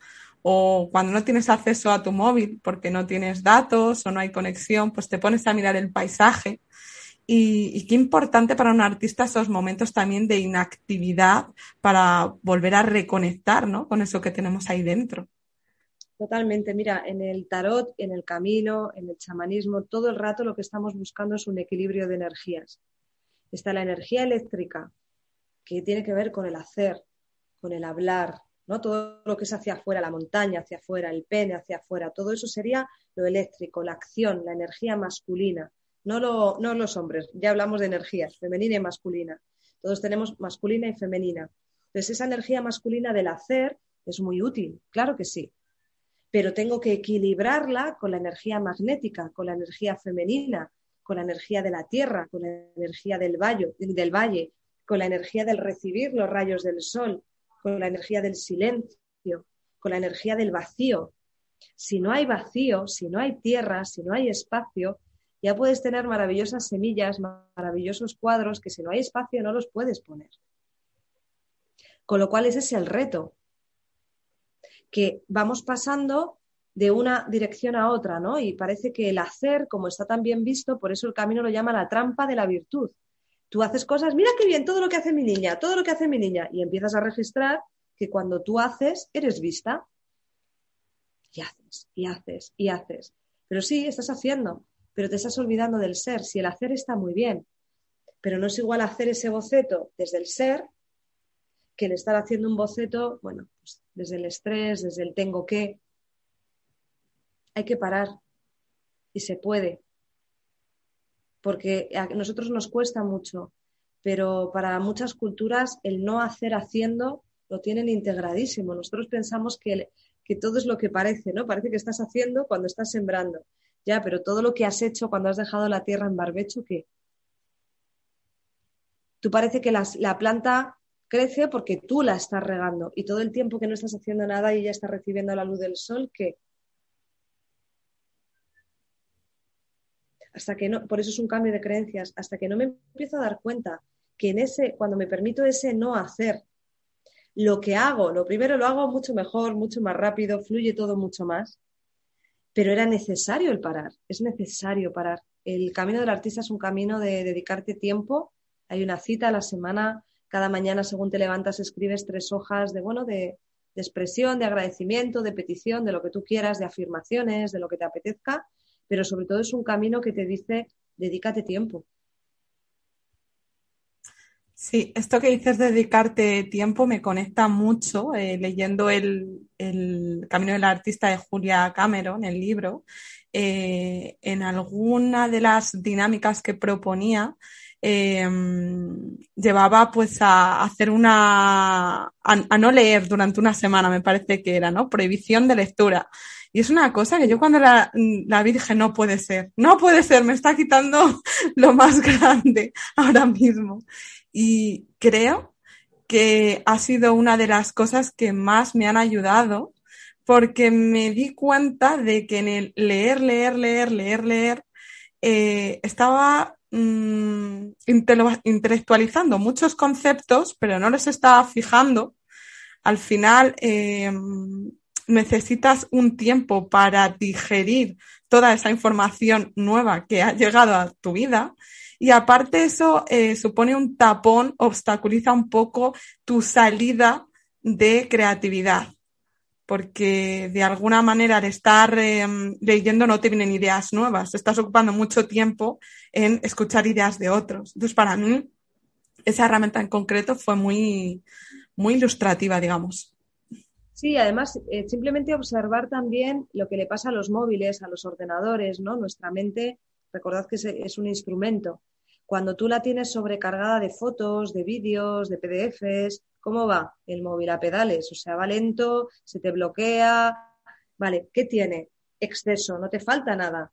o cuando no tienes acceso a tu móvil porque no tienes datos o no hay conexión, pues te pones a mirar el paisaje. Y, qué importante para un artista esos momentos también de inactividad para volver a reconectar ¿no? con eso que tenemos ahí dentro. Totalmente. Mira, en el tarot, en el camino, en el chamanismo, todo el rato lo que estamos buscando es un equilibrio de energías. Está la energía eléctrica, que tiene que ver con el hacer, con el hablar, todo lo que es hacia afuera, la montaña hacia afuera, el pene hacia afuera, todo eso sería lo eléctrico, la acción, la energía masculina, no, lo, no los hombres, ya hablamos de energías, femenina y masculina. Todos tenemos masculina y femenina. Entonces, esa energía masculina del hacer es muy útil, claro que sí, pero tengo que equilibrarla con la energía magnética, con la energía femenina, con la energía de la tierra, con la energía del del valle con la energía del recibir los rayos del sol, con la energía del silencio, con la energía del vacío. Si no hay vacío, si no hay tierra, si no hay espacio, ya puedes tener maravillosas semillas, maravillosos cuadros que si no hay espacio no los puedes poner. Con lo cual ese es el reto, que vamos pasando de una dirección a otra, ¿no? Y parece que el hacer, como está tan bien visto, por eso el camino lo llama la trampa de la virtud. Tú haces cosas, mira qué bien, todo lo que hace mi niña, todo lo que hace mi niña, y empiezas a registrar que cuando tú haces, eres vista. Y haces, y haces, y haces. Pero sí, estás haciendo, pero te estás olvidando del ser. Si el hacer está muy bien, pero no es igual hacer ese boceto desde el ser que el estar haciendo un boceto, bueno, pues desde el estrés, desde el tengo que. Hay que parar y se puede porque a nosotros nos cuesta mucho, pero para muchas culturas el no hacer haciendo lo tienen integradísimo. Nosotros pensamos que, que todo es lo que parece, ¿no? Parece que estás haciendo cuando estás sembrando. Ya, pero todo lo que has hecho cuando has dejado la tierra en barbecho, ¿qué? Tú parece que la planta crece porque tú la estás regando y todo el tiempo que no estás haciendo nada y ya está recibiendo la luz del sol, ¿qué? Hasta que no, por eso es un cambio de creencias, hasta que no me empiezo a dar cuenta que en ese, cuando me permito ese no hacer, lo que hago, lo primero lo hago mucho mejor, mucho más rápido, fluye todo mucho más, pero era necesario el parar, es necesario parar. El camino del artista es un camino de dedicarte tiempo, hay una cita a la semana, cada mañana según te levantas escribes tres hojas de, bueno, de, de expresión, de agradecimiento, de petición, de lo que tú quieras, de afirmaciones, de lo que te apetezca, pero sobre todo es un camino que te dice, dedícate tiempo. Sí, esto que dices de dedicarte tiempo me conecta mucho eh, leyendo el, Camino del Artista de Julia Cameron, el libro. Eh, en alguna de las dinámicas que proponía, em, llevaba pues a hacer una, a, a, no leer durante una semana, me parece que era, ¿no? Prohibición de lectura. Y es una cosa que yo cuando la, la vi dije, no puede ser, no puede ser, me está quitando lo más grande ahora mismo. Y creo que ha sido una de las cosas que más me han ayudado porque me di cuenta de que en el leer, leer, leer, leer, leer, eh, estaba mmm, intelectualizando muchos conceptos, pero no los estaba fijando. Al final, eh, necesitas un tiempo para digerir toda esa información nueva que ha llegado a tu vida. Y aparte eso eh, supone un tapón, obstaculiza un poco tu salida de creatividad, porque de alguna manera al estar eh, leyendo no te vienen ideas nuevas, estás ocupando mucho tiempo en escuchar ideas de otros. Entonces para mí esa herramienta en concreto fue muy, muy ilustrativa, digamos. Sí, además, eh, simplemente observar también lo que le pasa a los móviles, a los ordenadores, ¿no? Nuestra mente, recordad que es un instrumento. Cuando tú la tienes sobrecargada de fotos, de vídeos, de PDFs, ¿cómo va el móvil a pedales? O sea, va lento, se te bloquea. Vale, ¿qué tiene? Exceso, no te falta nada.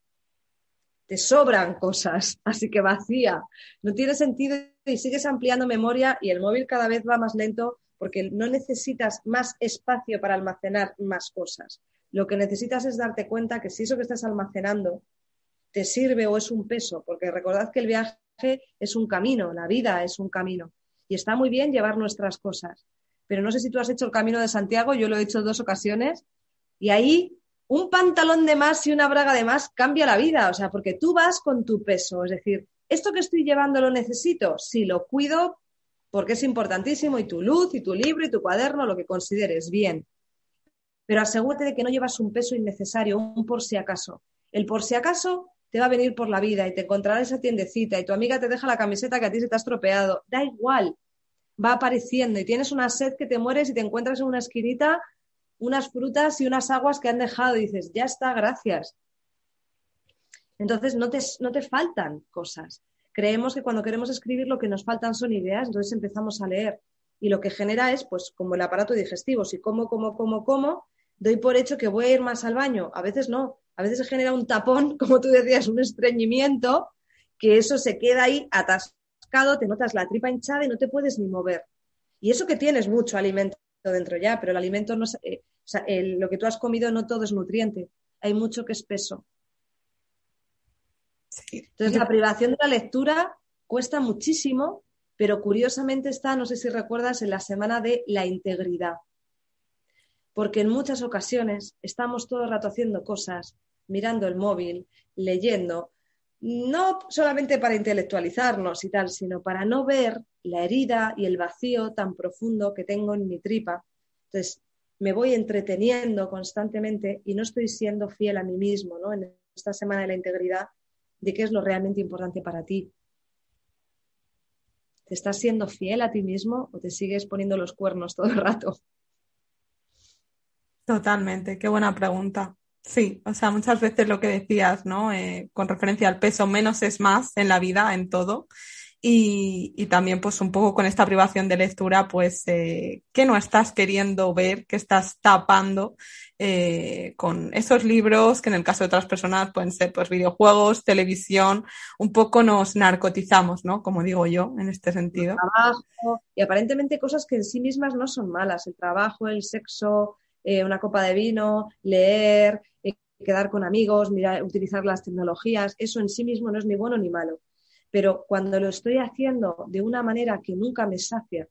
Te sobran cosas, así que vacía. No tiene sentido y sigues ampliando memoria y el móvil cada vez va más lento porque no necesitas más espacio para almacenar más cosas. Lo que necesitas es darte cuenta que si eso que estás almacenando te sirve o es un peso, porque recordad que el viaje es un camino, la vida es un camino. Y está muy bien llevar nuestras cosas. Pero no sé si tú has hecho el camino de Santiago, yo lo he hecho dos ocasiones, y ahí un pantalón de más y una braga de más cambia la vida, o sea, porque tú vas con tu peso, es decir, esto que estoy llevando lo necesito, si lo cuido, porque es importantísimo, y tu luz, y tu libro, y tu cuaderno, lo que consideres, bien. Pero asegúrate de que no llevas un peso innecesario, un por si acaso. El por si acaso te va a venir por la vida y te encontrará esa tiendecita y tu amiga te deja la camiseta que a ti se te ha estropeado. Da igual, va apareciendo y tienes una sed que te mueres y te encuentras en una esquinita unas frutas y unas aguas que han dejado y dices, ya está, gracias. Entonces no te, no te faltan cosas creemos que cuando queremos escribir lo que nos faltan son ideas, entonces empezamos a leer. Y lo que genera es, pues, como el aparato digestivo, si como, como, como, como, doy por hecho que voy a ir más al baño. A veces no, a veces se genera un tapón, como tú decías, un estreñimiento, que eso se queda ahí atascado, te notas la tripa hinchada y no te puedes ni mover. Y eso que tienes mucho alimento dentro ya, pero el alimento no, eh, o sea, lo que tú has comido no todo es nutriente, hay mucho que es peso. Entonces, la privación de la lectura cuesta muchísimo, pero curiosamente está, no sé si recuerdas, en la semana de la integridad. Porque en muchas ocasiones estamos todo el rato haciendo cosas, mirando el móvil, leyendo, no solamente para intelectualizarnos y tal, sino para no ver la herida y el vacío tan profundo que tengo en mi tripa. Entonces, me voy entreteniendo constantemente y no estoy siendo fiel a mí mismo, ¿no? En esta semana de la integridad de qué es lo realmente importante para ti. ¿Te estás siendo fiel a ti mismo o te sigues poniendo los cuernos todo el rato? Totalmente, qué buena pregunta. Sí, o sea, muchas veces lo que decías, ¿no? Eh, con referencia al peso, menos es más en la vida, en todo. Y, también pues un poco con esta privación de lectura, pues eh, que no estás queriendo ver, que estás tapando eh, con esos libros que en el caso de otras personas pueden ser pues videojuegos, televisión, un poco nos narcotizamos, ¿no? Como digo yo en este sentido. trabajo y aparentemente cosas que en sí mismas no son malas, el trabajo, el sexo, eh, una copa de vino, leer, quedar con amigos, mirar, utilizar las tecnologías, eso en sí mismo no es ni bueno ni malo Pero cuando lo estoy haciendo de una manera que nunca me sacia,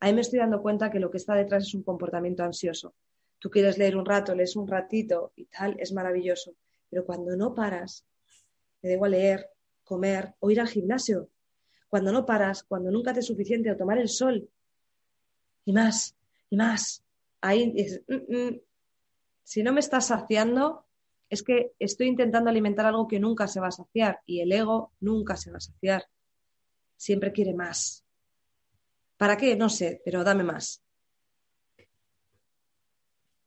ahí me estoy dando cuenta que lo que está detrás es un comportamiento ansioso. Tú quieres leer un rato, lees un ratito y tal, es maravilloso. Pero cuando no paras, me debo leer, comer o ir al gimnasio. Cuando no paras, cuando nunca te es suficiente o tomar el sol. Y más, y más. Ahí mm, mm". si no me estás saciando, es que estoy intentando alimentar algo que nunca se va a saciar y el ego nunca se va a saciar. Siempre quiere más. ¿Para qué? No sé, pero dame más.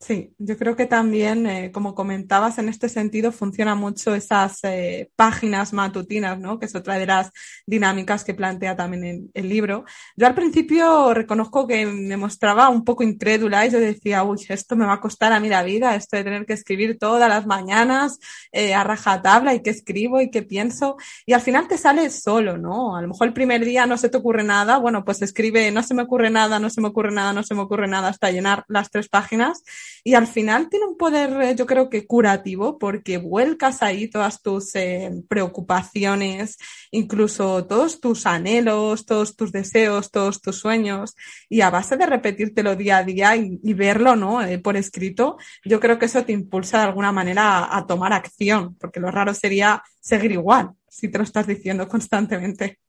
Sí, yo creo que también, eh, como comentabas, en este sentido funciona mucho esas eh, páginas matutinas, ¿no? Que es otra de las dinámicas que plantea también el, libro. Yo al principio reconozco que me mostraba un poco incrédula y yo decía, uy, esto me va a costar a mí la vida, esto de tener que escribir todas las mañanas eh, a rajatabla y qué escribo y qué pienso. Y al final te sale solo, ¿no? A lo mejor el primer día no se te ocurre nada, bueno, pues escribe, no se me ocurre nada, no se me ocurre nada, no se me ocurre nada hasta llenar las tres páginas y al final tiene un poder, eh, yo creo que curativo, porque vuelcas ahí todas tus eh, preocupaciones, incluso todos tus anhelos, todos tus deseos, todos tus sueños, y a base de repetírtelo día a día y, verlo, ¿no? Eh, por escrito, yo creo que eso te impulsa de alguna manera a, a tomar acción, porque lo raro sería seguir igual, si te lo estás diciendo constantemente.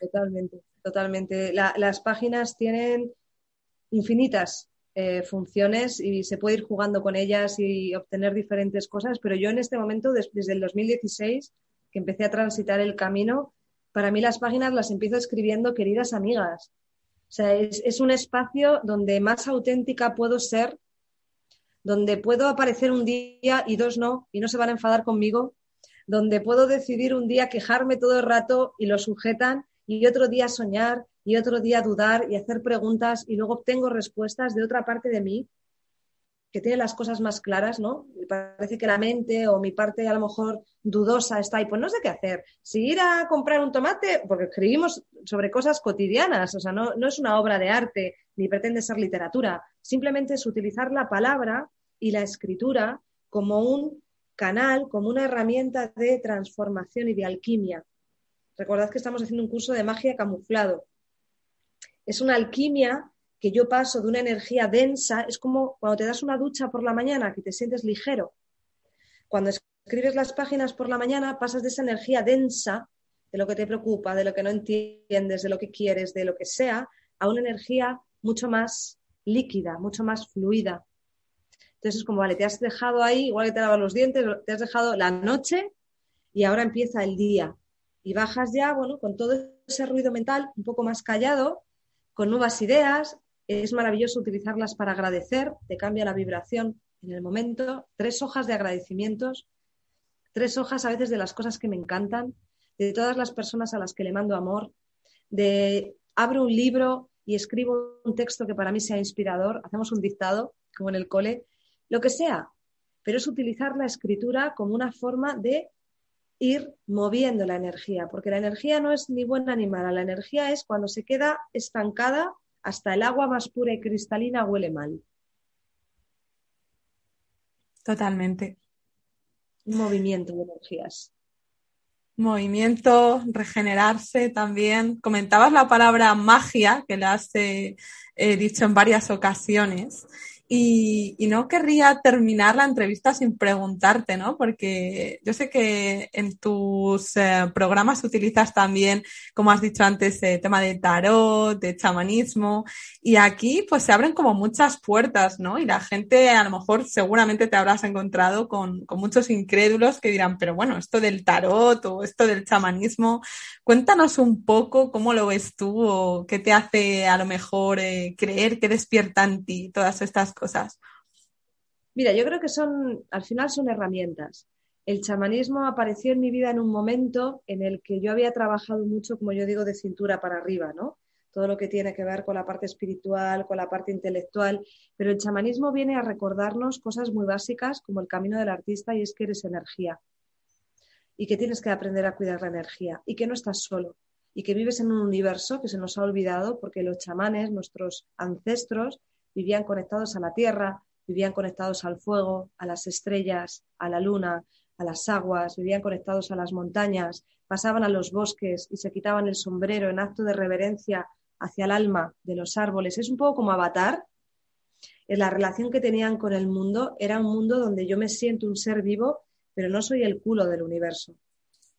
Totalmente, totalmente. las páginas tienen infinitas eh, funciones y se puede ir jugando con ellas y obtener diferentes cosas, pero yo en este momento, desde el 2016, que empecé a transitar el camino, para mí las páginas las empiezo escribiendo queridas amigas. O sea, es, es un espacio donde más auténtica puedo ser, donde puedo aparecer un día y dos no, y no se van a enfadar conmigo, donde puedo decidir un día quejarme todo el rato y lo sujetan, y otro día soñar y otro día dudar y hacer preguntas y luego obtengo respuestas de otra parte de mí que tiene las cosas más claras, ¿no? Y parece que la mente o mi parte a lo mejor dudosa está ahí, pues no sé qué hacer. Si ir a comprar un tomate, porque escribimos sobre cosas cotidianas, o sea, no, no es una obra de arte ni pretende ser literatura, simplemente es utilizar la palabra y la escritura como un canal, como una herramienta de transformación y de alquimia. Recordad que estamos haciendo un curso de magia camuflado. Es una alquimia que yo paso de una energía densa, es como cuando te das una ducha por la mañana, que te sientes ligero. Cuando escribes las páginas por la mañana, pasas de esa energía densa, de lo que te preocupa, de lo que no entiendes, de lo que quieres, de lo que sea, a una energía mucho más líquida, mucho más fluida. Entonces es como, vale, te has dejado ahí, igual que te lavas los dientes, te has dejado la noche y ahora empieza el día. Y bajas ya, bueno, con todo ese ruido mental un poco más callado con nuevas ideas. Es maravilloso utilizarlas para agradecer, te cambia la vibración en el momento. Tres hojas de agradecimientos, tres hojas a veces de las cosas que me encantan, de todas las personas a las que le mando amor, de abro un libro y escribo un texto que para mí sea inspirador, hacemos un dictado, como en el cole, lo que sea, pero es utilizar la escritura como una forma de ir moviendo la energía, porque la energía no es ni buena ni mala, la energía es cuando se queda estancada, hasta el agua más pura y cristalina huele mal. Totalmente. Un movimiento de energías. Movimiento, regenerarse también. Comentabas la palabra magia, que la has eh, eh, dicho en varias ocasiones. Y, no querría terminar la entrevista sin preguntarte, ¿no? Porque yo sé que en tus eh, programas utilizas también, como has dicho antes, el tema de tarot, de chamanismo, y aquí pues se abren como muchas puertas, ¿no? Y la gente a lo mejor seguramente te habrás encontrado con, con muchos incrédulos que dirán, pero bueno, esto del tarot o esto del chamanismo, cuéntanos un poco cómo lo ves tú o qué te hace a lo mejor eh, creer que despierta en ti todas estas cosas? Mira, yo creo que son, al final son herramientas. El chamanismo apareció en mi vida en un momento en el que yo había trabajado mucho, como yo digo, de cintura para arriba, ¿no? Todo lo que tiene que ver con la parte espiritual, con la parte intelectual, pero el chamanismo viene a recordarnos cosas muy básicas como el camino del artista y es que eres energía y que tienes que aprender a cuidar la energía y que no estás solo y que vives en un universo que se nos ha olvidado porque los chamanes, nuestros ancestros, vivían conectados a la tierra, vivían conectados al fuego, a las estrellas, a la luna, a las aguas, vivían conectados a las montañas, pasaban a los bosques y se quitaban el sombrero en acto de reverencia hacia el alma de los árboles. Es un poco como avatar. En la relación que tenían con el mundo era un mundo donde yo me siento un ser vivo, pero no soy el culo del universo.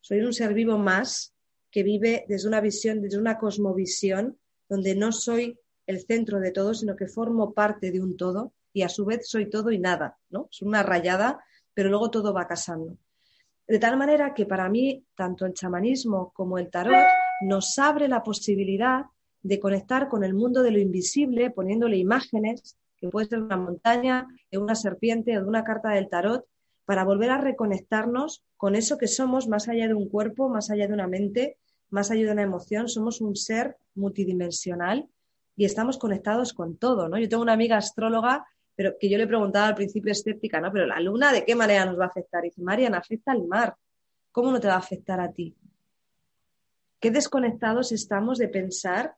Soy un ser vivo más que vive desde una visión, desde una cosmovisión, donde no soy el centro de todo, sino que formo parte de un todo y a su vez soy todo y nada, ¿no? Es una rayada, pero luego todo va casando. De tal manera que para mí, tanto el chamanismo como el tarot nos abre la posibilidad de conectar con el mundo de lo invisible, poniéndole imágenes, que puede ser una montaña, de una serpiente o de una carta del tarot, para volver a reconectarnos con eso que somos más allá de un cuerpo, más allá de una mente, más allá de una emoción. Somos un ser multidimensional y estamos conectados con todo, ¿no? Yo tengo una amiga astróloga pero que yo le preguntaba al principio escéptica, ¿no? Pero la luna, ¿de qué manera nos va a afectar? Y dice, Mariana, afecta al mar. ¿Cómo no te va a afectar a ti? Qué desconectados estamos de pensar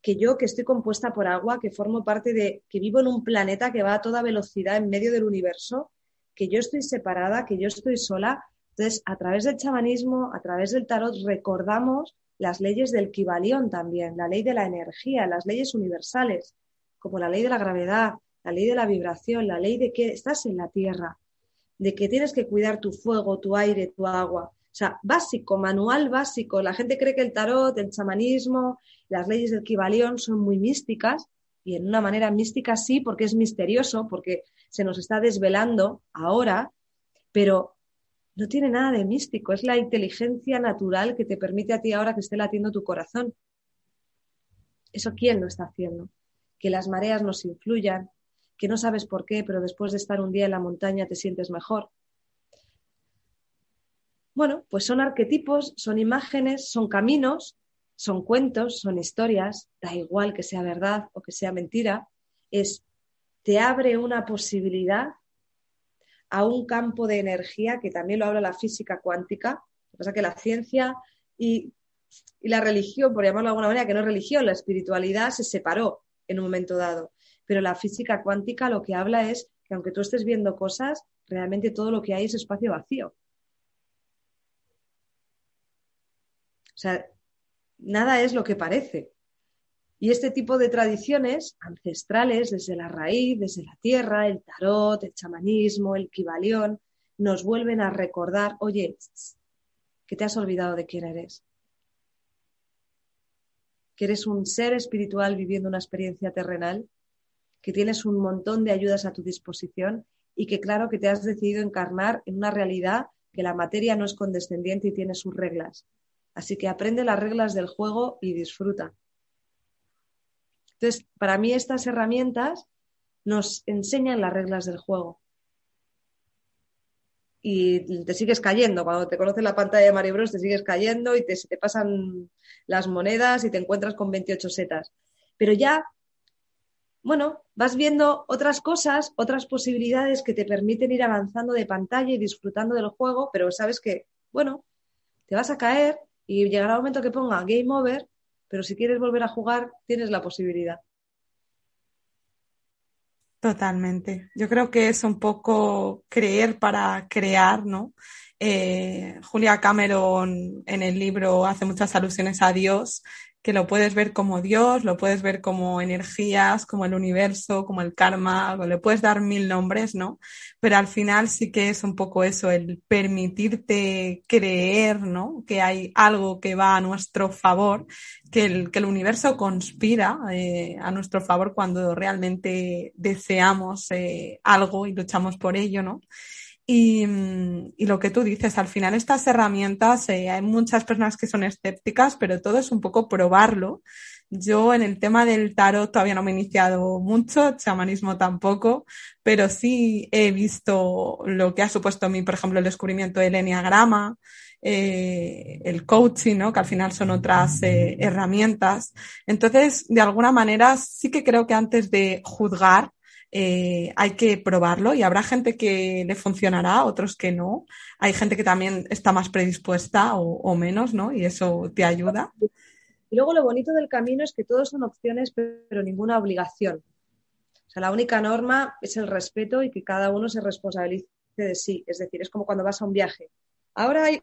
que yo, que estoy compuesta por agua, que formo parte de, que vivo en un planeta que va a toda velocidad en medio del universo, que yo estoy separada, que yo estoy sola. Entonces, a través del chamanismo, a través del tarot, recordamos las leyes del Kibalión también, la ley de la energía, las leyes universales, como la ley de la gravedad, la ley de la vibración, la ley de que estás en la tierra, de que tienes que cuidar tu fuego, tu aire, tu agua. O sea, básico, manual básico. La gente cree que el tarot, el chamanismo, las leyes del Kibalión son muy místicas y en una manera mística sí, porque es misterioso, porque se nos está desvelando ahora, pero no tiene nada de místico. Es la inteligencia natural que te permite a ti ahora que esté latiendo tu corazón. ¿Eso quién lo está haciendo? Que las mareas nos influyan, que no sabes por qué, pero después de estar un día en la montaña te sientes mejor. Bueno, pues son arquetipos, son imágenes, son caminos, son cuentos, son historias, da igual que sea verdad o que sea mentira, es te abre una posibilidad a un campo de energía que también lo habla la física cuántica. Lo que pasa es que la ciencia y, la religión, por llamarlo de alguna manera, que no es religión, la espiritualidad se separó en un momento dado pero la física cuántica lo que habla es que aunque tú estés viendo cosas, realmente todo lo que hay es espacio vacío. O sea, nada es lo que parece. Y este tipo de tradiciones ancestrales, desde la raíz, desde la tierra, el tarot, el chamanismo, el kibalión, nos vuelven a recordar, oye, que te has olvidado de quién eres. Que eres un ser espiritual viviendo una experiencia terrenal que tienes un montón de ayudas a tu disposición y que claro que te has decidido encarnar en una realidad que la materia no es condescendiente y tiene sus reglas. Así que aprende las reglas del juego y disfruta. Entonces, para mí estas herramientas nos enseñan las reglas del juego. Y te sigues cayendo. Cuando te conoces la pantalla de Mario Bros, te sigues cayendo y te, se te pasan las monedas y te encuentras con 28 setas. Pero ya bueno, vas viendo otras cosas, otras posibilidades que te permiten ir avanzando de pantalla y disfrutando del juego, pero sabes que, bueno, te vas a caer y llegará un momento que ponga game over, pero si quieres volver a jugar, tienes la posibilidad. Totalmente. Yo creo que es un poco creer para crear, ¿no? Eh, Julia Cameron en el libro hace muchas alusiones a Dios que lo puedes ver como Dios, lo puedes ver como energías, como el universo, como el karma, le puedes dar mil nombres, ¿no? Pero al final sí que es un poco eso, el permitirte creer, ¿no? Que hay algo que va a nuestro favor, que el, que el universo conspira eh, a nuestro favor cuando realmente deseamos eh, algo y luchamos por ello, ¿no? Y, lo que tú dices, al final estas herramientas, eh, hay muchas personas que son escépticas, pero todo es un poco probarlo. Yo en el tema del tarot todavía no me he iniciado mucho, chamanismo tampoco, pero sí he visto lo que ha supuesto a mí, por ejemplo, el descubrimiento del enneagrama, eh, el coaching, ¿no? que al final son otras eh, herramientas. Entonces, de alguna manera, sí que creo que antes de juzgar, eh, hay que probarlo y habrá gente que le funcionará, otros que no. Hay gente que también está más predispuesta o, menos, ¿no? Y eso te ayuda. Y luego lo bonito del camino es que todos son opciones, pero ninguna obligación. O sea, la única norma es el respeto y que cada uno se responsabilice de sí. Es decir, es como cuando vas a un viaje. Ahora hay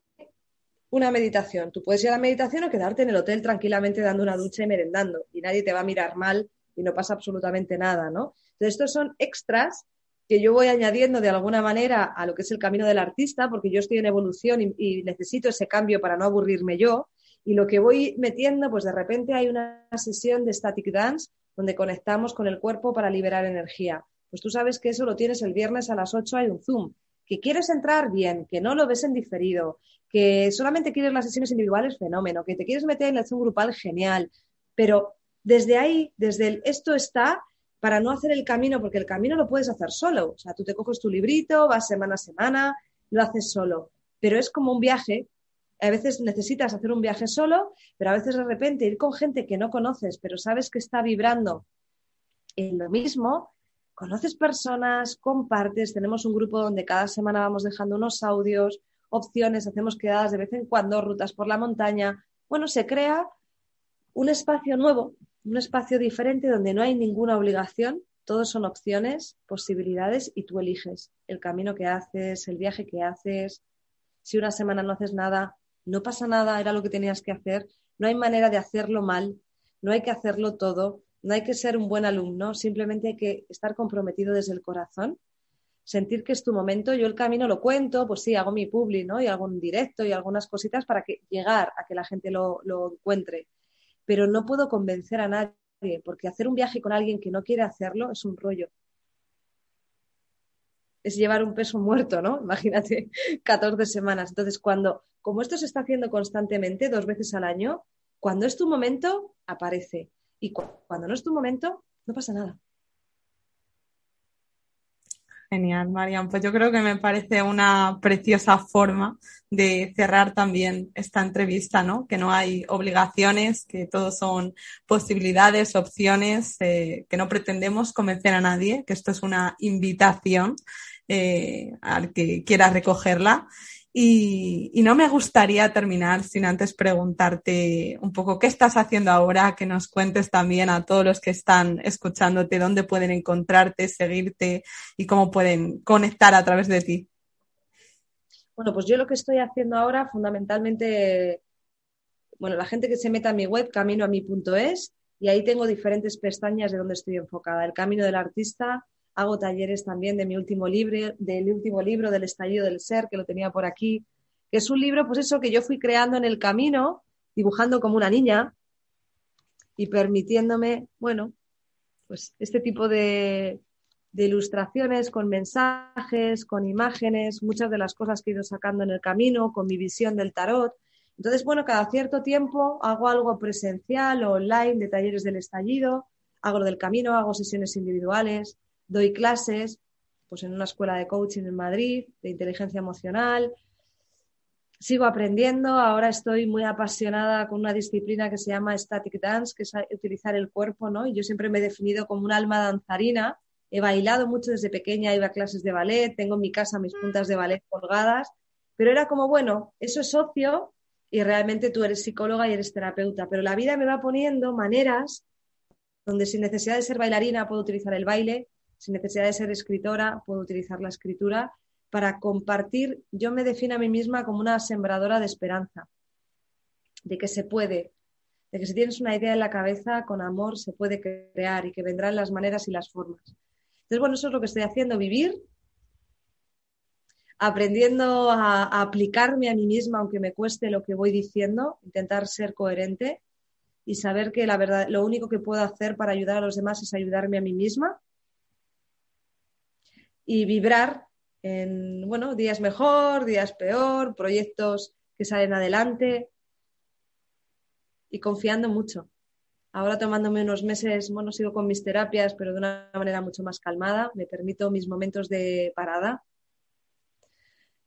una meditación. Tú puedes ir a la meditación o quedarte en el hotel tranquilamente dando una ducha y merendando y nadie te va a mirar mal y no pasa absolutamente nada, ¿no? Entonces, estos son extras que yo voy añadiendo de alguna manera a lo que es el camino del artista, porque yo estoy en evolución y, necesito ese cambio para no aburrirme yo. Y lo que voy metiendo, pues de repente hay una sesión de static dance donde conectamos con el cuerpo para liberar energía. Pues tú sabes que eso lo tienes el viernes a las 8, hay un Zoom. Que quieres entrar bien, que no lo ves en diferido, que solamente quieres las sesiones individuales, fenómeno, que te quieres meter en el Zoom grupal, genial. Pero desde ahí, desde el esto está, para no hacer el camino, porque el camino lo puedes hacer solo. O sea, tú te coges tu librito, vas semana a semana, lo haces solo. Pero es como un viaje. A veces necesitas hacer un viaje solo, pero a veces de repente ir con gente que no conoces, pero sabes que está vibrando en lo mismo, conoces personas, compartes, tenemos un grupo donde cada semana vamos dejando unos audios, opciones, hacemos quedadas de vez en cuando, rutas por la montaña. Bueno, se crea un espacio nuevo un espacio diferente donde no hay ninguna obligación, todos son opciones, posibilidades y tú eliges el camino que haces, el viaje que haces. Si una semana no haces nada, no pasa nada, era lo que tenías que hacer. No hay manera de hacerlo mal, no hay que hacerlo todo, no hay que ser un buen alumno, simplemente hay que estar comprometido desde el corazón, sentir que es tu momento. Yo el camino lo cuento, pues sí, hago mi publi, ¿no? Y un directo y algunas cositas para que llegar a que la gente lo, lo encuentre pero no puedo convencer a nadie, porque hacer un viaje con alguien que no quiere hacerlo es un rollo. Es llevar un peso muerto, ¿no? Imagínate, 14 semanas. Entonces, cuando, como esto se está haciendo constantemente, dos veces al año, cuando es tu momento, aparece. Y cuando no es tu momento, no pasa nada. Genial, Marian. Pues yo creo que me parece una preciosa forma de cerrar también esta entrevista, ¿no? Que no hay obligaciones, que todo son posibilidades, opciones, eh, que no pretendemos convencer a nadie, que esto es una invitación eh, al que quiera recogerla y, no me gustaría terminar sin antes preguntarte un poco qué estás haciendo ahora, que nos cuentes también a todos los que están escuchándote dónde pueden encontrarte, seguirte y cómo pueden conectar a través de ti. Bueno, pues yo lo que estoy haciendo ahora fundamentalmente, bueno, la gente que se meta en mi web, caminoami.es, y ahí tengo diferentes pestañas de donde estoy enfocada. El camino del artista, hago talleres también de mi último libro, del último libro del estallido del ser, que lo tenía por aquí, que es un libro, pues eso, que yo fui creando en el camino, dibujando como una niña y permitiéndome, bueno, pues este tipo de, de ilustraciones con mensajes, con imágenes, muchas de las cosas que he ido sacando en el camino, con mi visión del tarot. Entonces, bueno, cada cierto tiempo hago algo presencial o online de talleres del estallido, hago lo del camino, hago sesiones individuales, doy clases pues en una escuela de coaching en Madrid, de inteligencia emocional. Sigo aprendiendo, ahora estoy muy apasionada con una disciplina que se llama static dance, que es utilizar el cuerpo, ¿no? Y yo siempre me he definido como un alma danzarina. He bailado mucho desde pequeña, iba a clases de ballet, tengo en mi casa mis puntas de ballet colgadas, pero era como, bueno, eso es ocio y realmente tú eres psicóloga y eres terapeuta, pero la vida me va poniendo maneras donde sin necesidad de ser bailarina puedo utilizar el baile, sin necesidad de ser escritora, puedo utilizar la escritura para compartir. Yo me defino a mí misma como una sembradora de esperanza, de que se puede, de que si tienes una idea en la cabeza, con amor se puede crear y que vendrán las maneras y las formas. Entonces, bueno, eso es lo que estoy haciendo, vivir, aprendiendo a, a aplicarme a mí misma, aunque me cueste lo que voy diciendo, intentar ser coherente y saber que la verdad, lo único que puedo hacer para ayudar a los demás es ayudarme a mí misma y vibrar en, bueno, días mejor, días peor, proyectos que salen adelante y confiando mucho. Ahora tomándome unos meses, bueno, sigo con mis terapias, pero de una manera mucho más calmada, me permito mis momentos de parada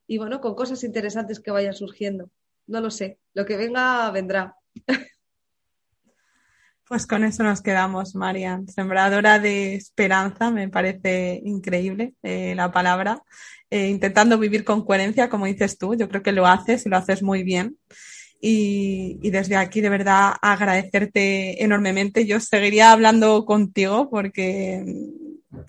y bueno, con cosas interesantes que vayan surgiendo. No lo sé, lo que venga vendrá. Pues con eso nos quedamos, Marian. Sembradora de esperanza, me parece increíble eh, la palabra. Eh, intentando vivir con coherencia, como dices tú, yo creo que lo haces y lo haces muy bien. Y, y, desde aquí, de verdad, agradecerte enormemente. Yo seguiría hablando contigo porque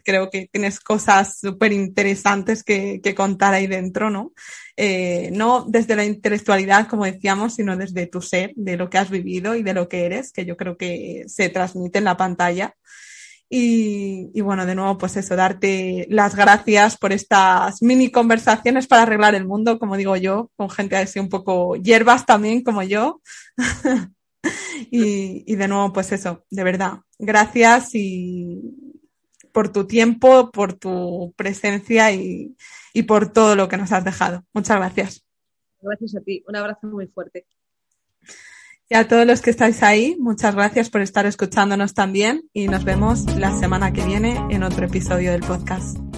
creo que tienes cosas súper interesantes que, contar ahí dentro, ¿no? Eh, no desde la intelectualidad, como decíamos, sino desde tu ser, de lo que has vivido y de lo que eres, que yo creo que se transmite en la pantalla. Y, bueno, de nuevo, pues eso, darte las gracias por estas mini conversaciones para arreglar el mundo, como digo yo, con gente así un poco hierbas también, como yo. y de nuevo, pues eso, de verdad, gracias y por tu tiempo, por tu presencia y, y por todo lo que nos has dejado. Muchas gracias. Gracias a ti. Un abrazo muy fuerte. Y a todos los que estáis ahí, muchas gracias por estar escuchándonos también y nos vemos la semana que viene en otro episodio del podcast.